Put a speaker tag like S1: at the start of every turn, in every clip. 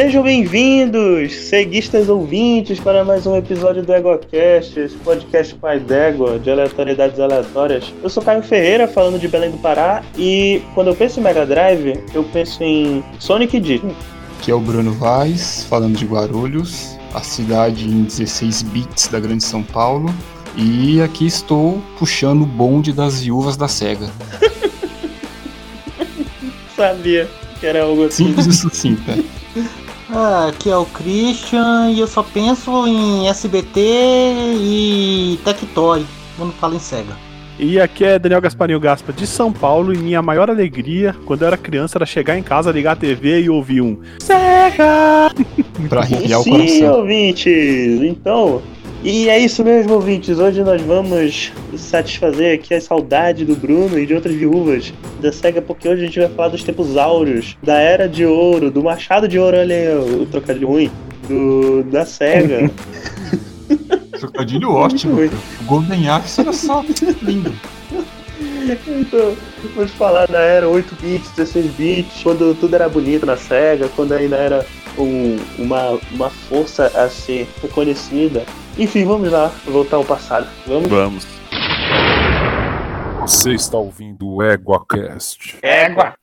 S1: Sejam bem-vindos, ceguistas ouvintes, para mais um episódio do EgoCast, esse podcast pai d'égua, de aleatoriedades aleatórias. Eu sou Caio Ferreira, falando de Belém do Pará, e quando eu penso em Mega Drive, eu penso em Sonic Disney.
S2: Aqui é o Bruno Vaz, falando de Guarulhos, a cidade em 16 bits da Grande São Paulo. E aqui estou puxando o bonde das viúvas da SEGA.
S1: Sabia que era algo assim.
S2: Simples e sucinta.
S3: Ah, aqui é o Christian e eu só penso em SBT e Tectoy quando falo em SEGA.
S4: E aqui é Daniel Gasparinho Gaspa de São Paulo e minha maior alegria quando eu era criança era chegar em casa, ligar a TV e ouvir um SEGA!
S2: pra arrepiar o
S1: Sim,
S2: coração.
S1: ouvintes, então... E é isso mesmo, ouvintes. Hoje nós vamos satisfazer aqui a saudade do Bruno e de outras viúvas da SEGA, porque hoje a gente vai falar dos tempos áureos, da Era de Ouro, do Machado de Ouro, olha aí o trocadilho ruim, do, da SEGA.
S2: Trocadilho ótimo. O Golden Axe, olha só, lindo.
S1: Então, vamos falar da era 8 bits, 16 bits, quando tudo era bonito na SEGA, quando ainda era um- uma, uma força a ser reconhecida. Enfim, vamos lá, voltar ao passado. Vamos?
S4: Vamos.
S5: Você está ouvindo o EguaCast.
S1: Égua!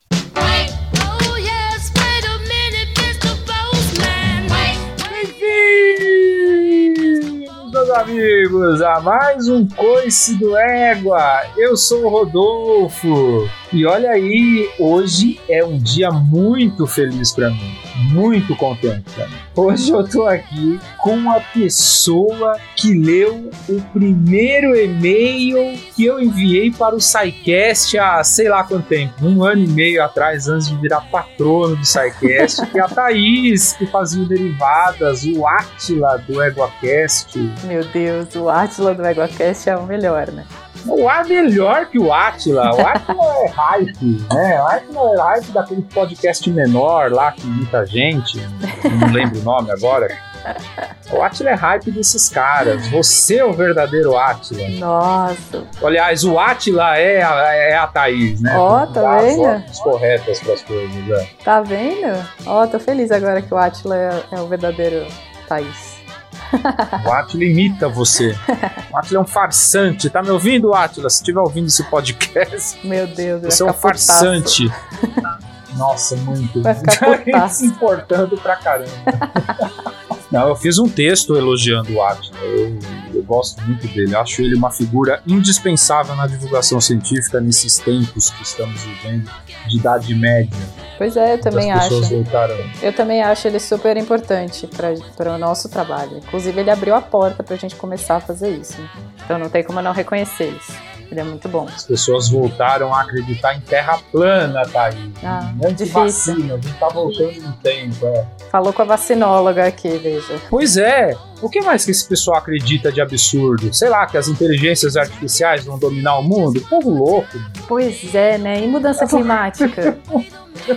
S6: Oh
S7: meus amigos, a mais um Coice do Égua. Eu sou o Rodolfo. E olha aí, hoje é um dia muito feliz pra mim. Muito contente mim. Hoje eu tô aqui com uma pessoa que leu o primeiro e-mail que eu enviei para o SciCast há sei lá quanto tempo. Um ano e meio atrás, antes de virar patrono do SciCast, que é a Thaís, que fazia derivadas, o Atila do EguaCast.
S8: Meu Deus, o Atila do EguaCast é o melhor, né?
S7: O A melhor que o Atila. O Atila é hype, né? O Atila é hype daquele podcast menor lá que muita gente, não lembro o nome agora. O Atila é hype desses caras. Você é o verdadeiro Atila.
S8: Nossa,
S7: Aliás, o Atila é a, é a Thaís, né?
S8: Ó, tá
S7: Dá as
S8: vendo?
S7: ordens corretas pras coisas, né?
S8: tá vendo? Ó, tô feliz agora que o Atila é, é o verdadeiro Thaís.
S7: O Atila imita você. O Atila é um farsante. Tá me ouvindo, Atila? Se estiver ouvindo esse podcast,
S8: Meu Deus,
S7: você é um farsante. Nossa, muito.
S8: Vai ficar putaço.
S7: se importando pra caramba. Não, eu fiz um texto elogiando o Atila. Gosto muito dele. Acho ele uma figura indispensável na divulgação científica nesses tempos que estamos vivendo de idade média.
S8: Pois é, eu também acho. Eu também acho ele super importante para o nosso trabalho. Inclusive, ele abriu a porta pra gente começar a fazer isso. Então não tem como não reconhecer isso. Ele é muito bom.
S7: As pessoas voltaram a acreditar em terra plana, Thaís.
S8: Ah,
S7: Antivacina, a gente tá voltando no tempo. É.
S8: Falou com a vacinóloga aqui, veja.
S7: Pois é. O que mais que esse pessoal acredita de absurdo? Sei lá, que as inteligências artificiais vão dominar o mundo? Povo louco.
S8: Pois é, né? E mudança climática?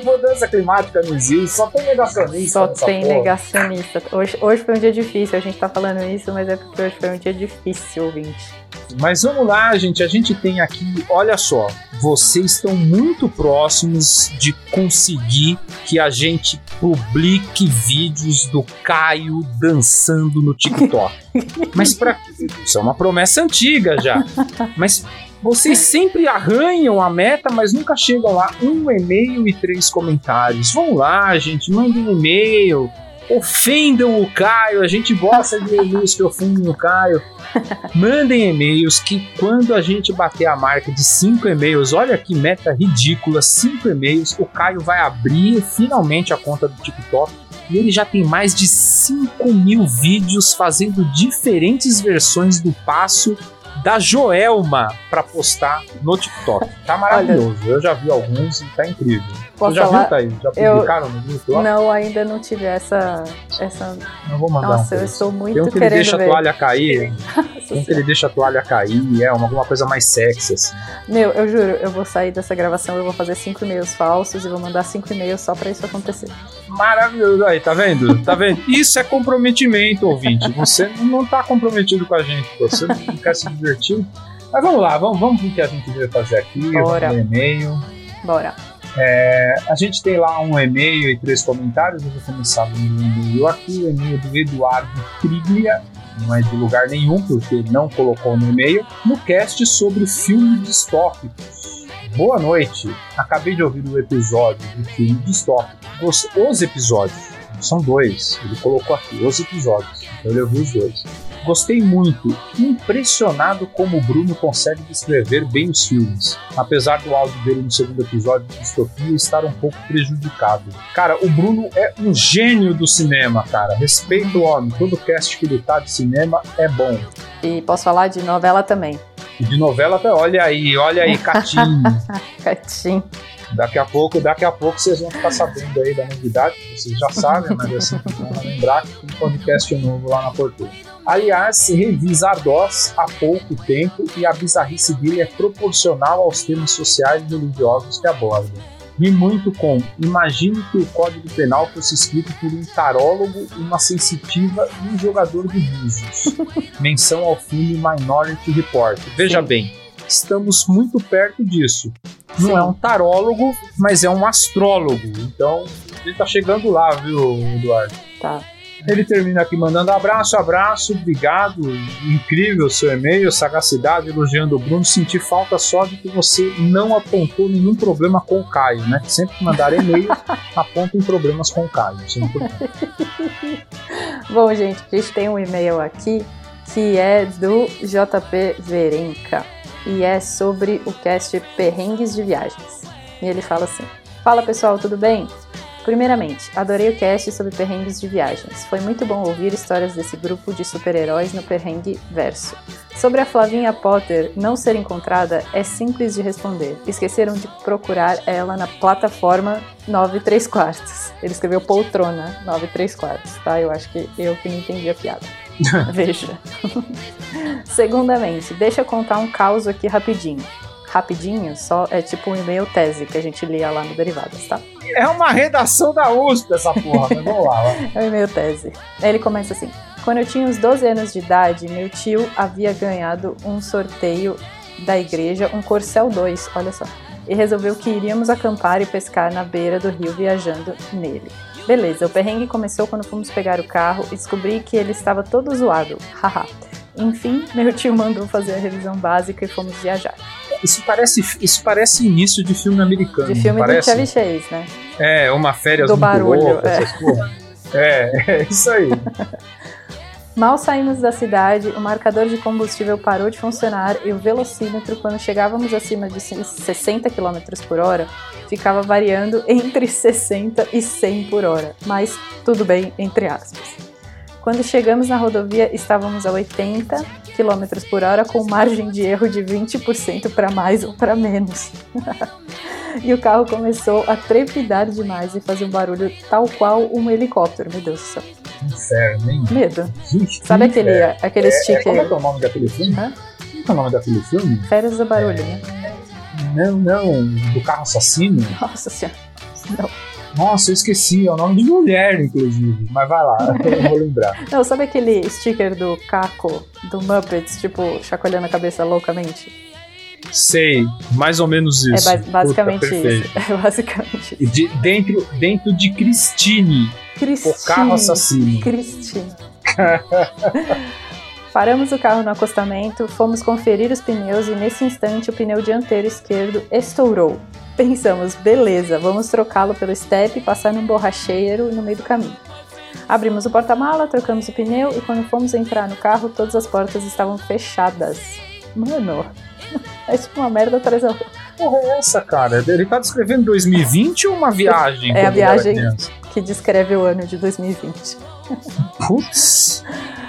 S7: Mudança climática não existe, só tem negacionista.
S8: Só tem
S7: porra.
S8: negacionista. Hoje, hoje foi um dia difícil, a gente tá falando isso, mas é porque hoje foi um dia difícil, ouvinte.
S7: Mas vamos lá, gente. A gente tem aqui, olha só, vocês estão muito próximos de conseguir que a gente publique vídeos do Caio dançando no TikTok. Mas para isso é uma promessa antiga já. Mas vocês sempre arranham a meta, mas nunca chegam lá. Um e-mail e três comentários. Vamos lá, gente, mandem um e-mail. Ofendam o Caio, a gente gosta de e-mails que ofendem o Caio. Mandem e-mails que quando a gente bater a marca de 5 e-mails, olha que meta ridícula, 5 e-mails, o Caio vai abrir finalmente a conta do TikTok e ele já tem mais de 5 mil vídeos fazendo diferentes versões do passo da Joelma pra postar no TikTok. Tá maravilhoso. Eu já vi alguns e tá incrível.
S8: Posso
S7: Você já
S8: falar?
S7: viu, Thaís? Já
S8: Eu-
S7: publicaram no grupo lá?
S8: Não, ainda não tive essa. essa...
S7: Não vou mandar
S8: Nossa,
S7: um
S8: eu estou muito
S7: Tem um que ele deixa
S8: ver.
S7: a toalha cair. Tem um que ele deixa a toalha cair. É uma, alguma coisa mais sexy, assim.
S8: Meu, eu juro, eu vou sair dessa gravação, eu vou fazer cinco e-mails falsos e vou mandar cinco e-mails só pra isso acontecer.
S7: Maravilhoso. Aí, tá vendo? Tá vendo? Isso é comprometimento, ouvinte. Você não tá comprometido com a gente. Você não quer se divertir. Mas vamos lá, vamos, vamos ver o que a gente veio fazer aqui.
S8: Bora.
S7: E-mail.
S8: Bora.
S7: É, a gente tem lá um e-mail e três comentários. Eu vou começar no e-mail aqui, o e-mail do Eduardo Triglia. Não é de lugar nenhum, porque não colocou no e-mail. No cast sobre filmes distópicos. Boa noite. Acabei de ouvir o episódio do filme distópico. Os, os episódios, são dois. Ele colocou aqui, os episódios. Então ele ouviu os dois. Gostei muito, impressionado como o Bruno consegue descrever bem os filmes, apesar do áudio dele no segundo episódio de Distopia estar um pouco prejudicado. Cara, o Bruno é um gênio do cinema, cara. Respeito o homem, todo cast que ele tá de cinema é bom.
S8: E posso falar de novela também.
S7: E de novela até, olha aí, olha aí, Catinho.
S8: Catim.
S7: Daqui a pouco, daqui a pouco vocês vão ficar sabendo aí da novidade, vocês já sabem, mas assim, vão lembrar que tem um podcast novo lá na Porteira. Aliás, revi Zardoz há pouco tempo e a bizarrice dele é proporcional aos temas sociais e religiosos que aborda. Vi muito com Imagine que o Código Penal fosse escrito por um tarólogo, uma sensitiva e um jogador de búzios. Menção ao filme Minority Report. Veja
S8: Sim.
S7: bem, estamos muito perto disso. Não
S8: Sim.
S7: é um tarólogo, mas é um astrólogo. Então, ele tá chegando lá, viu, Eduardo?
S8: Tá.
S7: Ele termina aqui mandando abraço, abraço, obrigado, incrível seu e-mail, sagacidade, elogiando o Bruno. Senti falta só de que você não apontou nenhum problema com o Caio, né? Sempre que mandar e-mail, apontem problemas com o Caio. É.
S8: Bom, gente, a gente tem um e-mail aqui que é do JP Verenca e é sobre o cast Perrengues de Viagens. E ele fala assim: Fala pessoal, tudo bem? Primeiramente, adorei o cast sobre perrengues de viagens. Foi muito bom ouvir histórias desse grupo de super-heróis no perrengue verso. Sobre a Flavinha Potter não ser encontrada, é simples de responder. Esqueceram de procurar ela na plataforma 9 3 quartos. Ele escreveu poltrona 9 3 quartos, tá? Eu acho que eu que não entendi a piada. Veja. Segundamente, deixa eu contar um caos aqui rapidinho. Rapidinho, só é tipo um e-mail tese que a gente lia lá no Derivadas, tá?
S7: É uma redação da USP essa porra, mas vamos lá. vai.
S8: É o e-mail tese. Ele começa assim: Quando eu tinha uns 12 anos de idade, meu tio havia ganhado um sorteio da igreja, um Corcel 2, olha só. E resolveu que iríamos acampar e pescar na beira do rio viajando nele. Beleza, o perrengue começou quando fomos pegar o carro e descobri que ele estava todo zoado. Haha. Enfim, meu tio mandou fazer a revisão básica e fomos viajar.
S7: Isso parece, isso parece início de filme americano.
S8: De filme do
S7: parece?
S8: Chevy Chase, né?
S7: É, uma férias
S8: Do barulho,
S7: louca,
S8: é.
S7: essas. É, é isso aí.
S8: Mal saímos da cidade, o marcador de combustível parou de funcionar e o velocímetro, quando chegávamos acima de 60 km por hora, ficava variando entre 60 e 100 por hora. Mas tudo bem, entre aspas. Quando chegamos na rodovia, estávamos a 80 km por hora, com margem de erro de 20% para mais ou para menos. e o carro começou a trepidar demais e fazer um barulho tal qual um helicóptero. Meu Deus do céu.
S7: Inferno, hein?
S8: Medo.
S7: Gente,
S8: Sabe
S7: que
S8: aquele, aquele
S7: É, é, como é
S8: sticker?
S7: que é o nome daquele filme?
S8: Hã?
S7: Como é o nome daquele filme?
S8: Férias do barulho, né?
S7: Não, não, do carro assassino.
S8: Nossa senhora. Não.
S7: Nossa, eu esqueci, é o nome de mulher, inclusive. Mas vai lá, eu vou lembrar.
S8: Não, sabe aquele sticker do Caco, do Muppets, tipo, chacoalhando a cabeça loucamente?
S7: Sei, mais ou menos isso.
S8: é ba- basicamente
S7: Puta,
S8: isso. É basicamente isso.
S7: de- dentro, dentro de Christine,
S8: Cristine.
S7: o carro assassino.
S8: Cristine. Paramos o carro no acostamento, fomos conferir os pneus e nesse instante o pneu dianteiro esquerdo estourou. Pensamos, beleza, vamos trocá-lo pelo step e passar num borracheiro no meio do caminho. Abrimos o porta-mala, trocamos o pneu e quando fomos entrar no carro, todas as portas estavam fechadas. Mano, é tipo uma merda atrás da outra.
S7: Porra, é essa, cara? Ele tá descrevendo 2020 ou uma viagem?
S8: É a viagem. que descreve o ano de 2020.
S7: Putz.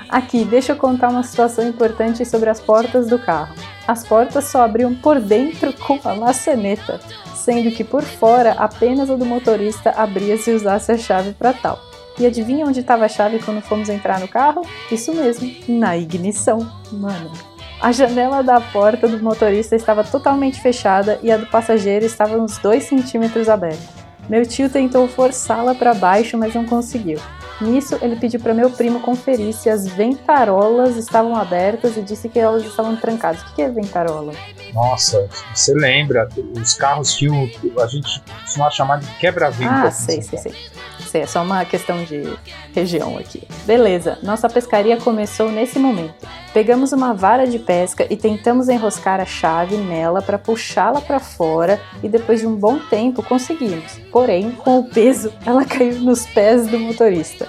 S8: Aqui, deixa eu contar uma situação importante sobre as portas do carro. As portas só abriam por dentro com a maçaneta, sendo que por fora apenas a do motorista abria se usasse a chave para tal. E adivinha onde estava a chave quando fomos entrar no carro? Isso mesmo, na ignição. Mano. A janela da porta do motorista estava totalmente fechada e a do passageiro estava uns 2 centímetros aberta. Meu tio tentou forçá-la para baixo, mas não conseguiu. Nisso, ele pediu para meu primo conferir se as ventarolas estavam abertas e disse que elas estavam trancadas. O que é ventarola?
S7: Nossa, você lembra? Os carros tinham. A gente costumava chamar de quebra-vento.
S8: Ah, sei, sei, sei. É só uma questão de região aqui. Beleza, nossa pescaria começou nesse momento. Pegamos uma vara de pesca e tentamos enroscar a chave nela para puxá-la para fora e depois de um bom tempo conseguimos. Porém, com o peso, ela caiu nos pés do motorista.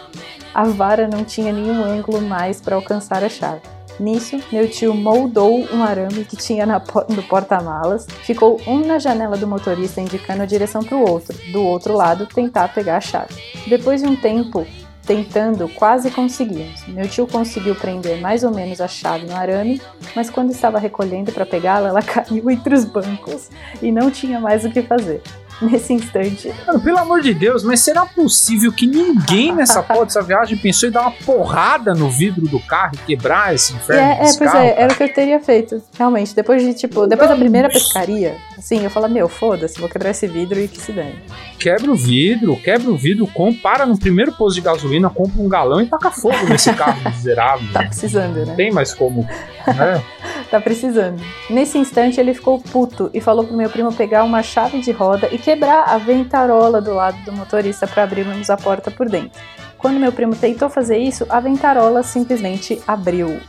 S8: A vara não tinha nenhum ângulo mais para alcançar a chave. Nisso, meu tio moldou um arame que tinha po- no porta-malas, ficou um na janela do motorista indicando a direção para o outro, do outro lado tentar pegar a chave. Depois de um tempo tentando, quase conseguimos. Meu tio conseguiu prender mais ou menos a chave no arame, mas quando estava recolhendo para pegá-la, ela caiu entre os bancos e não tinha mais o que fazer. Nesse instante,
S7: Mano, pelo amor de Deus, mas será possível que ninguém nessa porra dessa viagem pensou em dar uma porrada no vidro do carro e quebrar esse inferno?
S8: É, é, pois
S7: carro,
S8: é,
S7: cara?
S8: era o que eu teria feito. Realmente, depois de, tipo, depois da primeira pescaria, assim, eu falo, meu, foda-se, vou quebrar esse vidro e que se dane.
S7: Quebra o vidro, quebra o vidro, com, para no primeiro posto de gasolina, compra um galão e taca fogo nesse carro miserável.
S8: Tá precisando,
S7: Não
S8: né?
S7: tem mais como. Né?
S8: Tá precisando. Nesse instante, ele ficou puto e falou pro meu primo pegar uma chave de roda e quebrar a ventarola do lado do motorista para abrirmos a porta por dentro. Quando meu primo tentou fazer isso, a ventarola simplesmente abriu.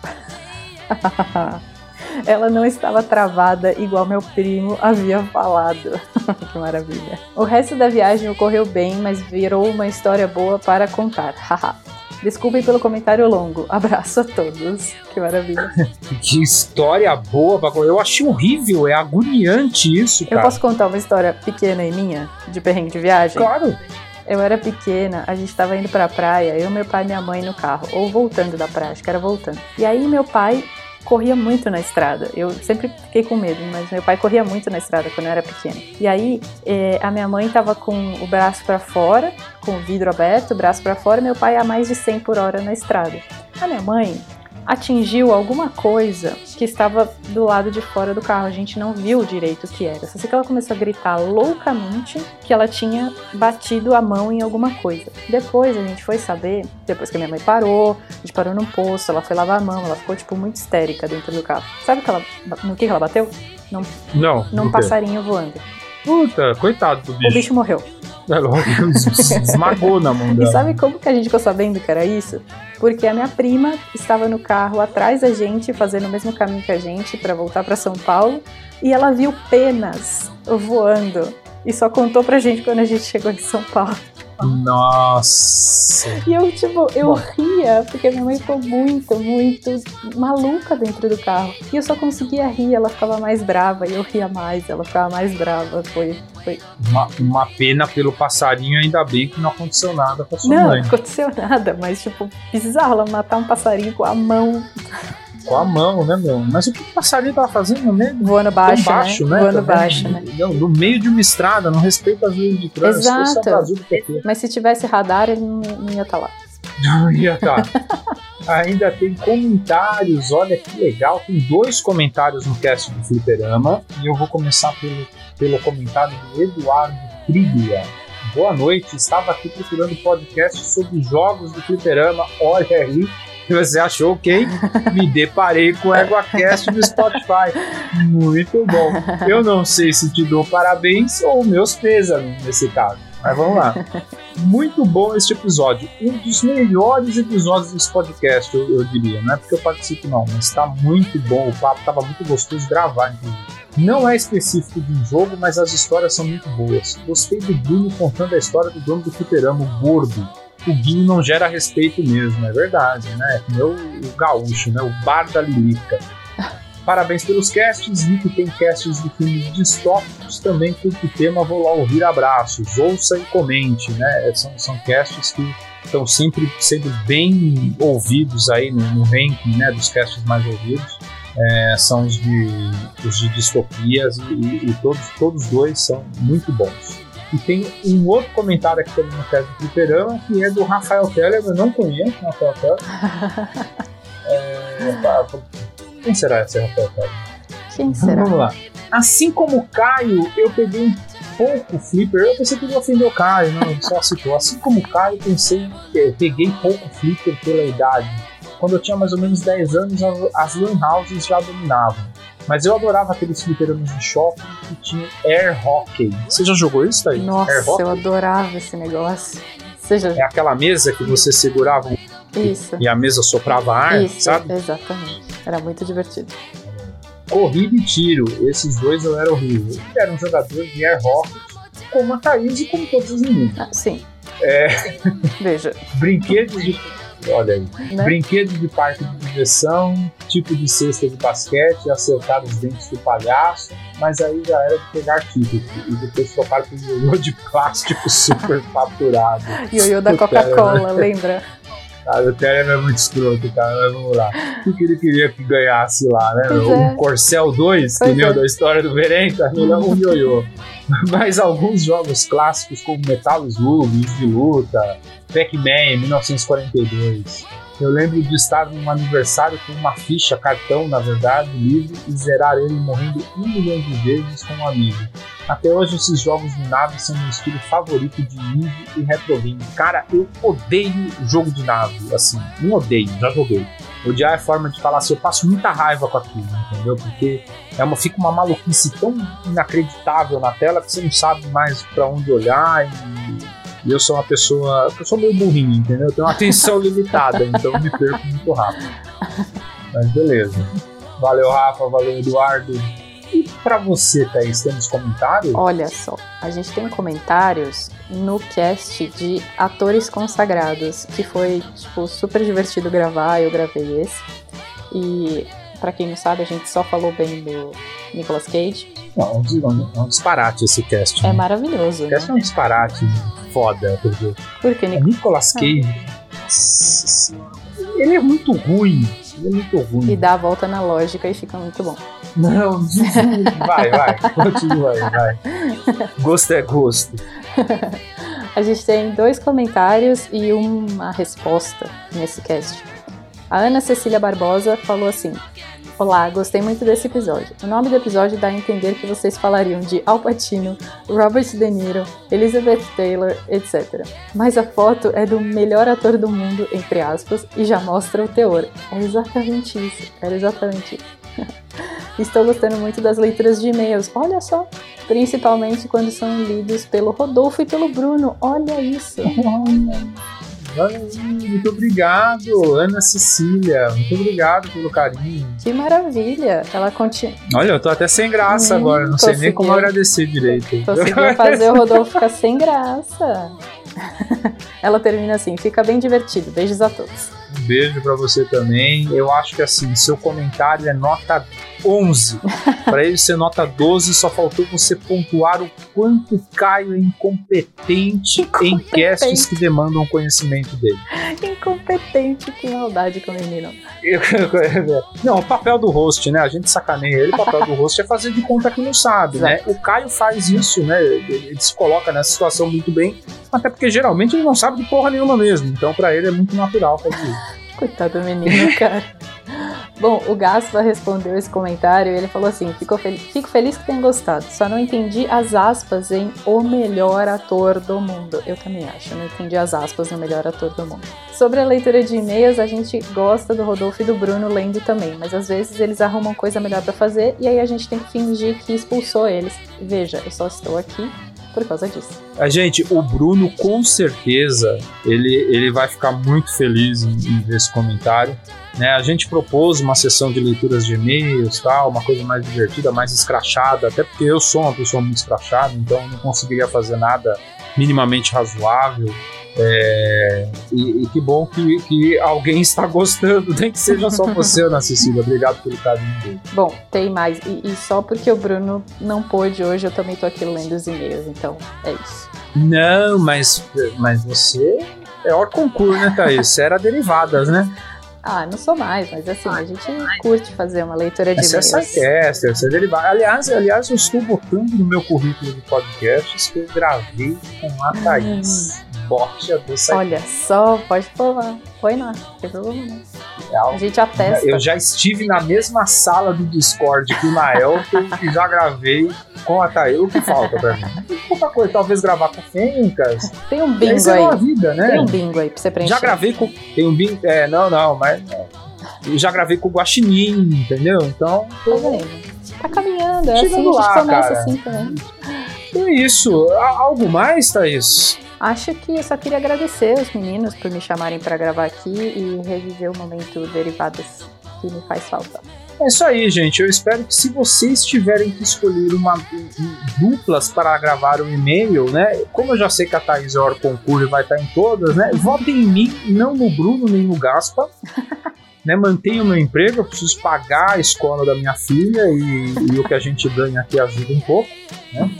S8: Ela não estava travada igual meu primo havia falado. que maravilha. O resto da viagem ocorreu bem, mas virou uma história boa para contar. Haha. Desculpem pelo comentário longo. Abraço a todos. Que maravilha.
S7: Que história boa, eu achei horrível, é agoniante isso,
S8: Eu
S7: cara.
S8: posso contar uma história pequena e minha, de perrengue de viagem?
S7: Claro.
S8: Eu era pequena, a gente tava indo pra praia, eu, meu pai e minha mãe no carro, ou voltando da praia, acho que era voltando. E aí meu pai corria muito na estrada. Eu sempre fiquei com medo, mas meu pai corria muito na estrada quando eu era pequena. E aí eh, a minha mãe tava com o braço pra fora, com o vidro aberto, o braço pra fora, meu pai a mais de 100 por hora na estrada. A minha mãe atingiu alguma coisa que estava do lado de fora do carro. A gente não viu direito o que era. Só sei que ela começou a gritar loucamente que ela tinha batido a mão em alguma coisa. Depois a gente foi saber, depois que a minha mãe parou, a gente parou num posto, ela foi lavar a mão, ela ficou tipo muito histérica dentro do carro. Sabe o que ela, no que que ela bateu?
S7: Não.
S8: Num
S7: do quê?
S8: passarinho voando.
S7: Puta, coitado do
S8: O
S7: bicho.
S8: bicho morreu.
S7: É lógico, esmagou na mão
S8: E
S7: dela.
S8: sabe como que a gente ficou sabendo que era isso? Porque a minha prima estava no carro atrás da gente, fazendo o mesmo caminho que a gente para voltar para São Paulo, e ela viu penas voando. E só contou pra gente quando a gente chegou em São Paulo.
S7: Nossa.
S8: E eu, tipo, eu
S7: Bom.
S8: ria, porque minha mãe ficou muito, muito maluca dentro do carro. E eu só conseguia rir, ela ficava mais brava, e eu ria mais, ela ficava mais brava. Foi. foi...
S7: Uma, uma pena pelo passarinho, ainda bem que não aconteceu nada com a sua
S8: Não,
S7: mãe.
S8: não aconteceu nada, mas, tipo, bizarro ela matar um passarinho com a mão
S7: Com a mão, né, meu? Mas o que o passarinho tava fazendo mesmo?
S8: voando baixo,
S7: baixo,
S8: né?
S7: né?
S8: Voando
S7: também.
S8: baixo, né?
S7: Não, no meio de uma estrada, não respeita as leis de trânsito.
S8: Exato. Mas se tivesse radar, ele não, não ia estar lá.
S7: Não ia tá. Ainda tem comentários, olha que legal. Tem dois comentários no cast do Fliperama. E eu vou começar pelo, pelo comentário do Eduardo Triglia. Boa noite, estava aqui procurando podcast sobre jogos do Fliperama. Olha aí, você achou quem? Me deparei com o EguaCast do Spotify. Muito bom. Eu não sei se te dou parabéns ou meus pêsames nesse caso. Mas vamos lá. Muito bom este episódio. Um dos melhores episódios desse podcast, eu, eu diria. Não é porque eu participo, não, mas está muito bom. O papo estava muito gostoso de gravar, inclusive. Não é específico de um jogo, mas as histórias são muito boas. Gostei do Bruno contando a história do dono do fliperama, o gordo. O Guinho não gera respeito mesmo, é verdade, né? É Meu o gaúcho, né? O bar da Lilica. Parabéns pelos casts, vi que tem casts de filmes distópicos também curto o tema, vou lá ouvir abraços, ouça e comente, né? São, são casts que estão sempre sendo bem ouvidos aí no, no ranking né, dos casts mais ouvidos. É, são os de, os de distopias e, e- e todos, todos dois são muito bons. E tem um outro comentário aqui também no cast do Fliperama, que é do Rafael Teller, eu não conheço o Rafael Teller. É, quem será esse Rafael Teller?
S8: Quem
S7: Então,
S8: será?
S7: Vamos lá. Assim como o Caio, eu peguei um pouco flipper. Eu pensei que ele ia ofender o Caio, não, só citou. Assim como o Caio, pensei, eu peguei pouco flipper pela idade. Quando eu tinha mais ou menos 10 anos, as lan houses já dominavam. Mas eu adorava aqueles fliperanos de shopping que tinham air hockey. Você já jogou isso aí?
S8: Nossa, eu adorava esse negócio. Seja
S7: É aquela mesa que você segurava
S8: isso.
S7: e a mesa soprava ar,
S8: Isso,
S7: sabe?
S8: exatamente. Era muito divertido.
S7: Corrida e tiro, esses dois eu era horrível. Eu era um jogador de air hockey, como a Thaís e como todos os meninos.
S8: Ah, sim.
S7: É,
S8: Veja,
S7: brinquedos de. Olha aí.
S8: né?
S7: Brinquedos de parque de diversão, tipo de cesta de basquete, acertar os dentes do palhaço, mas aí já era de pegar título e depois trocar por ioiô de plástico super faturado.
S8: Ioiô da Coca-Cola, lembra?
S7: Cara, o Terry é muito escroto, cara, mas vamos lá. O que ele queria que ganhasse lá, né?
S8: Pois
S7: o
S8: é.
S7: Corcel 2,
S8: Pois
S7: que
S8: é.
S7: da história do Verenca, melhor um ioiô. Mas alguns jogos clássicos como Metal Slug, Jogos de Luta, Pac-Man 1942. Eu lembro de estar num aniversário com uma ficha, cartão, na verdade, livre, e zerar ele morrendo um milhão de vezes com um amigo. Até hoje esses jogos de nave são meu estilo favorito de indie e retro game. Cara, eu odeio jogo de nave, assim, não odeio, já joguei. Odiar é forma de falar assim, eu passo muita raiva com aquilo, entendeu? Porque é uma, fica uma maluquice tão inacreditável na tela que você não sabe mais pra onde olhar e e eu sou uma pessoa. Eu sou meio burrinho, entendeu? Eu tenho uma atenção limitada, então me perco muito rápido. Mas beleza. Valeu, Rafa, valeu, Eduardo. E pra você, Thaís, temos comentários?
S8: Olha só, a gente tem comentários no cast de atores consagrados, que foi, tipo, super divertido gravar, eu gravei esse. E, pra quem não sabe, a gente só falou bem do Nicolas Cage.
S7: Não, é um é disparate esse cast.
S8: É
S7: né?
S8: maravilhoso,
S7: O
S8: né?
S7: é um disparate foda, porque
S8: Porque
S7: é
S8: Nic-
S7: Nicolas Cage. Nossa Senhora. Ele é muito ruim. Ele é muito ruim.
S8: e dá a volta na lógica e fica muito bom.
S7: Não, vai, vai, continua aí, vai. Gosto é gosto.
S8: A gente tem dois comentários e uma resposta nesse cast. A Ana Cecília Barbosa falou assim: Olá, gostei muito desse episódio. O nome do episódio dá a entender que vocês falariam de Al Pacino, Robert De Niro, Elizabeth Taylor, etc. Mas a foto é do melhor ator do mundo, entre aspas, e já mostra o teor. É exatamente isso. Era exatamente isso. Estou gostando muito das leituras de e-mails. Olha só, principalmente quando são lidos pelo Rodolfo e pelo Bruno. Olha isso.
S7: Muito obrigado, Ana Cecília. Muito obrigado pelo carinho.
S8: Que maravilha. Ela continua.
S7: Olha, eu tô até sem graça
S8: Hum,
S7: agora, não sei nem como agradecer direito.
S8: Conseguiu fazer o Rodolfo ficar sem graça. Ela termina assim: fica bem divertido. Beijos a todos.
S7: Um beijo pra você também. Eu acho que assim, seu comentário é nota 11. Pra ele ser nota 12, só faltou você pontuar o quanto Caio é incompetente, em
S8: Incompetente.
S7: casts que demandam conhecimento dele.
S8: Incompetente, que maldade com o menino.
S7: Não, o papel do host, né? A gente sacaneia ele. O papel do host é fazer de conta que não sabe, né? O Caio faz isso, né? Ele ele se coloca nessa situação muito bem, até porque geralmente ele não sabe de porra nenhuma mesmo. Então, pra ele é muito natural fazer isso.
S8: Coitado do menino, cara. Bom, o Gaspa respondeu esse comentário e ele falou assim: Fico, fel- Fico feliz que tenha gostado. Só não entendi as aspas em o melhor ator do mundo. Eu também acho, não entendi as aspas no melhor ator do mundo. Sobre a leitura de e-mails, a gente gosta do Rodolfo e do Bruno lendo também, mas às vezes eles arrumam coisa melhor pra fazer e aí a gente tem que fingir que expulsou eles. Veja, eu só estou aqui por causa disso.
S7: A gente, o Bruno, com certeza, ele, ele vai ficar muito feliz em, em ver esse comentário. Né? A gente propôs uma sessão de leituras de e-mails, tal, uma coisa mais divertida, mais escrachada, até porque eu sou uma pessoa muito escrachada, então eu não conseguiria fazer nada minimamente razoável. É, e, e que bom que, que alguém está gostando, nem que seja só você, Ana Cecília. Obrigado pelo carinho dele.
S8: Bom, tem mais. E, e só porque o Bruno não pôde hoje, eu também tô aqui lendo os e-mails, então é isso.
S7: Não, mas, mas você é hora concurso, né, Thaís? Você era derivadas, né?
S8: Ah, não sou mais, mas assim, a gente curte fazer uma leitura de
S7: Essa é
S8: e-mails.
S7: sidecaster, você é derivada. Aliás, aliás, eu estou botando no meu currículo de podcasts que eu gravei com a Thaís. Bocha do Sidecast.
S8: Olha só, pode lá. Põe lá, não tem problema não.
S7: É algo-
S8: A gente atesta.
S7: Eu já estive na mesma sala do Discord que o Naelton e já gravei com a Thaís. O que falta pra mim? Pouca coisa, talvez gravar com o Fencas.
S8: Tem um bingo
S7: Essa é
S8: aí.
S7: uma vida, né?
S8: Tem um bingo aí pra você preencher.
S7: Já gravei com. Tem um bingo. É, não, não, mas. Eu já gravei com o Guaxinim, entendeu? Então.
S8: Tá vendo? Tá caminhando, é
S7: Chegando
S8: assim, a gente
S7: lá,
S8: começa
S7: cara.
S8: assim também.
S7: É isso. Algo mais, Thaís?
S8: Acho que eu só queria agradecer os meninos por me chamarem pra gravar aqui e reviver o momento Derivadas que me faz falta.
S7: É isso aí, gente. Eu espero que se vocês tiverem que escolher uma um, duplas para gravar um e-mail, né? Como eu já sei que a Thaís hora concurso vai estar em todas, né? Votem em mim, não no Bruno nem no Gaspa. Né, mantenho o meu emprego, eu preciso pagar a escola da minha filha e, e o que a gente ganha aqui ajuda um pouco. né?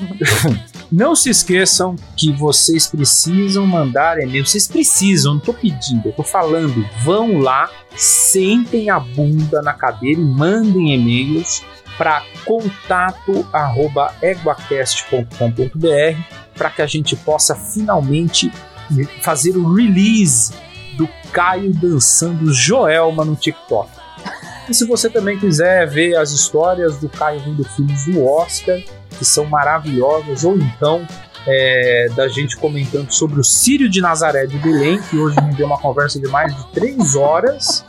S7: Não se esqueçam que vocês precisam mandar e-mail. Vocês precisam, não tô pedindo, eu tô falando. Vão lá, sentem a bunda na cadeira e mandem e-mails para contato@eguacast.com.br para que a gente possa finalmente fazer o release do Caio dançando Joelma no TikTok. E se você também quiser ver as histórias do Caio vendo filmes do Oscar, que são maravilhosas, ou então é, da gente comentando sobre o Sírio de Nazaré de Belém, que hoje me deu uma conversa de mais de três horas,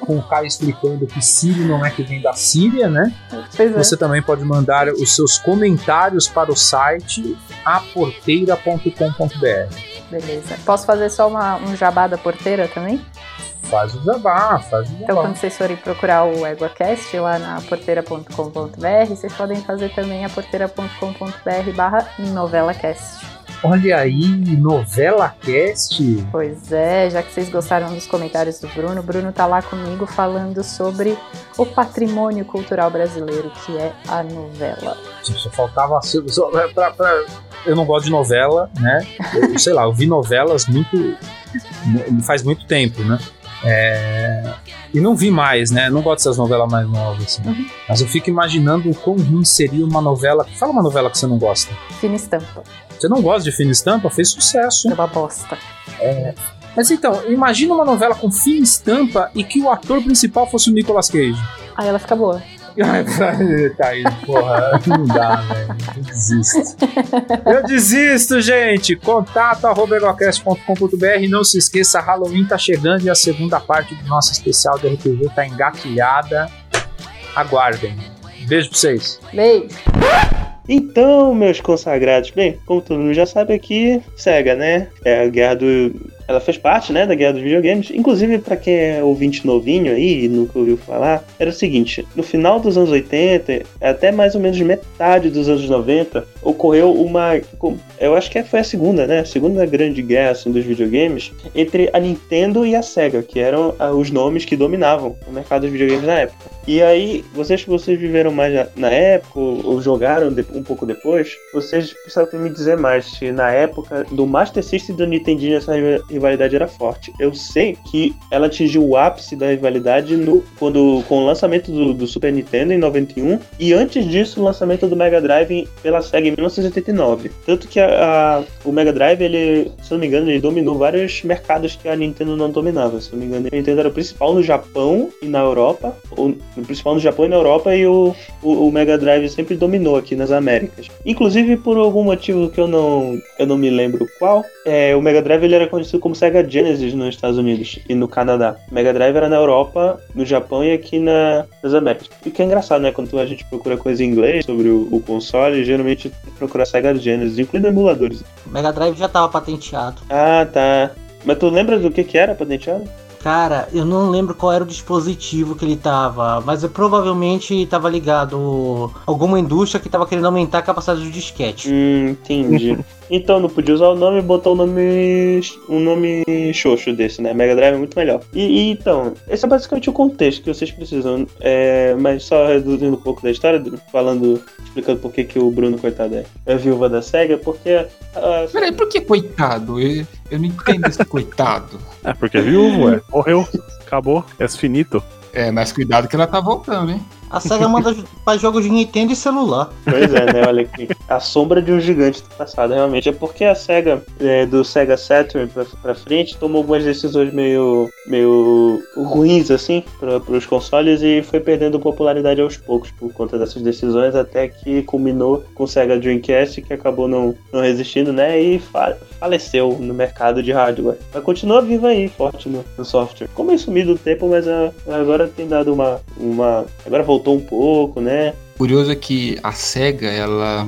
S7: com o Caio explicando que Sírio não é que vem da Síria, né?
S8: É.
S7: Você também pode mandar os seus comentários para o site aporteira.com.br.
S8: Beleza. Posso fazer só uma, um jabá da porteira também?
S7: Faz o jabá, faz o
S8: Então,
S7: jabá.
S8: quando vocês forem procurar o EguaCast lá na porteira.com.br, vocês podem fazer também a porteira.com.br barra novelacast.
S7: Olha aí, novela cast.
S8: Pois é, já que vocês gostaram dos comentários do Bruno, o Bruno tá lá comigo falando sobre o patrimônio cultural brasileiro, que é a novela.
S7: Só faltava. Só, pra- pra- eu não gosto de novela, né? Eu, sei lá, eu vi novelas muito. faz muito tempo, né? É, e não vi mais, né? Não gosto dessas novelas mais novas, assim.
S8: Uhum.
S7: Mas eu fico imaginando o quão ruim seria uma novela. Fala uma novela que você não gosta.
S8: Fina estampa,
S7: Você não gosta de Fina Estampa? Fez sucesso.
S8: é uma bosta.
S7: Mas então, imagina uma novela com fina estampa e que o ator principal fosse o Nicolas Cage.
S8: Aí ela fica boa.
S7: Tá aí, porra, não dá, velho. Eu desisto. Eu desisto, gente. Contato arroba. Não se esqueça, Halloween tá chegando e a segunda parte do nosso especial de RPG tá engatilhada. Aguardem. Beijo pra vocês.
S8: Beijo!
S1: Então, meus consagrados, bem, como todo mundo já sabe aqui, SEGA, né? É a guerra do. Ela fez parte, né, da guerra dos videogames. Inclusive, pra quem é ouvinte novinho aí e nunca ouviu falar, era o seguinte: no final dos anos 80, até mais ou menos metade dos anos 90, ocorreu uma. Eu acho que foi a segunda, né? A segunda grande guerra assim, dos videogames entre a Nintendo e a SEGA, que eram ah, os nomes que dominavam o mercado dos videogames na época. E aí, vocês que vocês viveram mais na- época, ou jogaram um pouco depois, vocês precisam me dizer mais se na época do Master System e do Nintendinho essa riva- rivalidade era forte. Eu sei que ela atingiu o ápice da rivalidade no, quando, com o lançamento do, do Super Nintendo em 91 e antes disso o lançamento do Mega Drive pela Sega em 1989. Tanto que a- a- o Mega Drive, ele, se não me engano, ele dominou vários mercados que a Nintendo não dominava. Se não me engano, a Nintendo era o principal no Japão e na Europa, ou o principal no Japão e na Europa, e o, o, o Mega Drive sempre dominou aqui nas Américas. Inclusive, por algum motivo que eu não, eu não me lembro qual, é, o Mega Drive ele era conhecido como Sega Genesis nos Estados Unidos e no Canadá. O Mega Drive era na Europa, no Japão e aqui na, nas Américas. E que é engraçado, né? Quando a gente procura coisa em inglês sobre o, o console, geralmente procura Sega Genesis, incluindo emuladores.
S3: Mega Drive já tava patenteado.
S1: Ah, tá. Mas tu lembra do que que era patenteado?
S3: Cara, eu não lembro qual era o dispositivo que ele tava, mas eu provavelmente tava ligado a alguma indústria que tava querendo aumentar a capacidade do disquete.
S1: Hum, entendi. então não podia usar o nome e botar o nome. um nome xoxo desse, né? Mega Drive é muito melhor. E, e, então, esse é basicamente o contexto que vocês precisam. É, mas só reduzindo um pouco da história, falando, explicando por que, que o Bruno, coitado, é, é viúva da SEGA, porque. ah,
S2: Peraí, por que coitado? Eu, eu não entendo esse coitado.
S4: É, porque é viúvo, é. Morreu. Acabou. É finito.
S2: É, mas cuidado que ela tá voltando, hein?
S3: A SEGA manda pra jogos de Nintendo e celular.
S1: Pois é, né? Olha aqui. A sombra de um gigante do passado, realmente. É porque a SEGA, é, do Sega Saturn pra, pra frente, tomou algumas decisões meio, meio ruins, assim, para os consoles e foi perdendo popularidade aos poucos por conta dessas decisões, até que culminou com o Sega Dreamcast, que acabou não, não resistindo, né? E fa- faleceu no mercado de hardware. Mas continua vivo aí, forte no, no software. Como meio sumido do tempo, mas ah, agora tem dado uma, uma. Agora voltou um pouco, né?
S2: Curioso é que a SEGA, ela,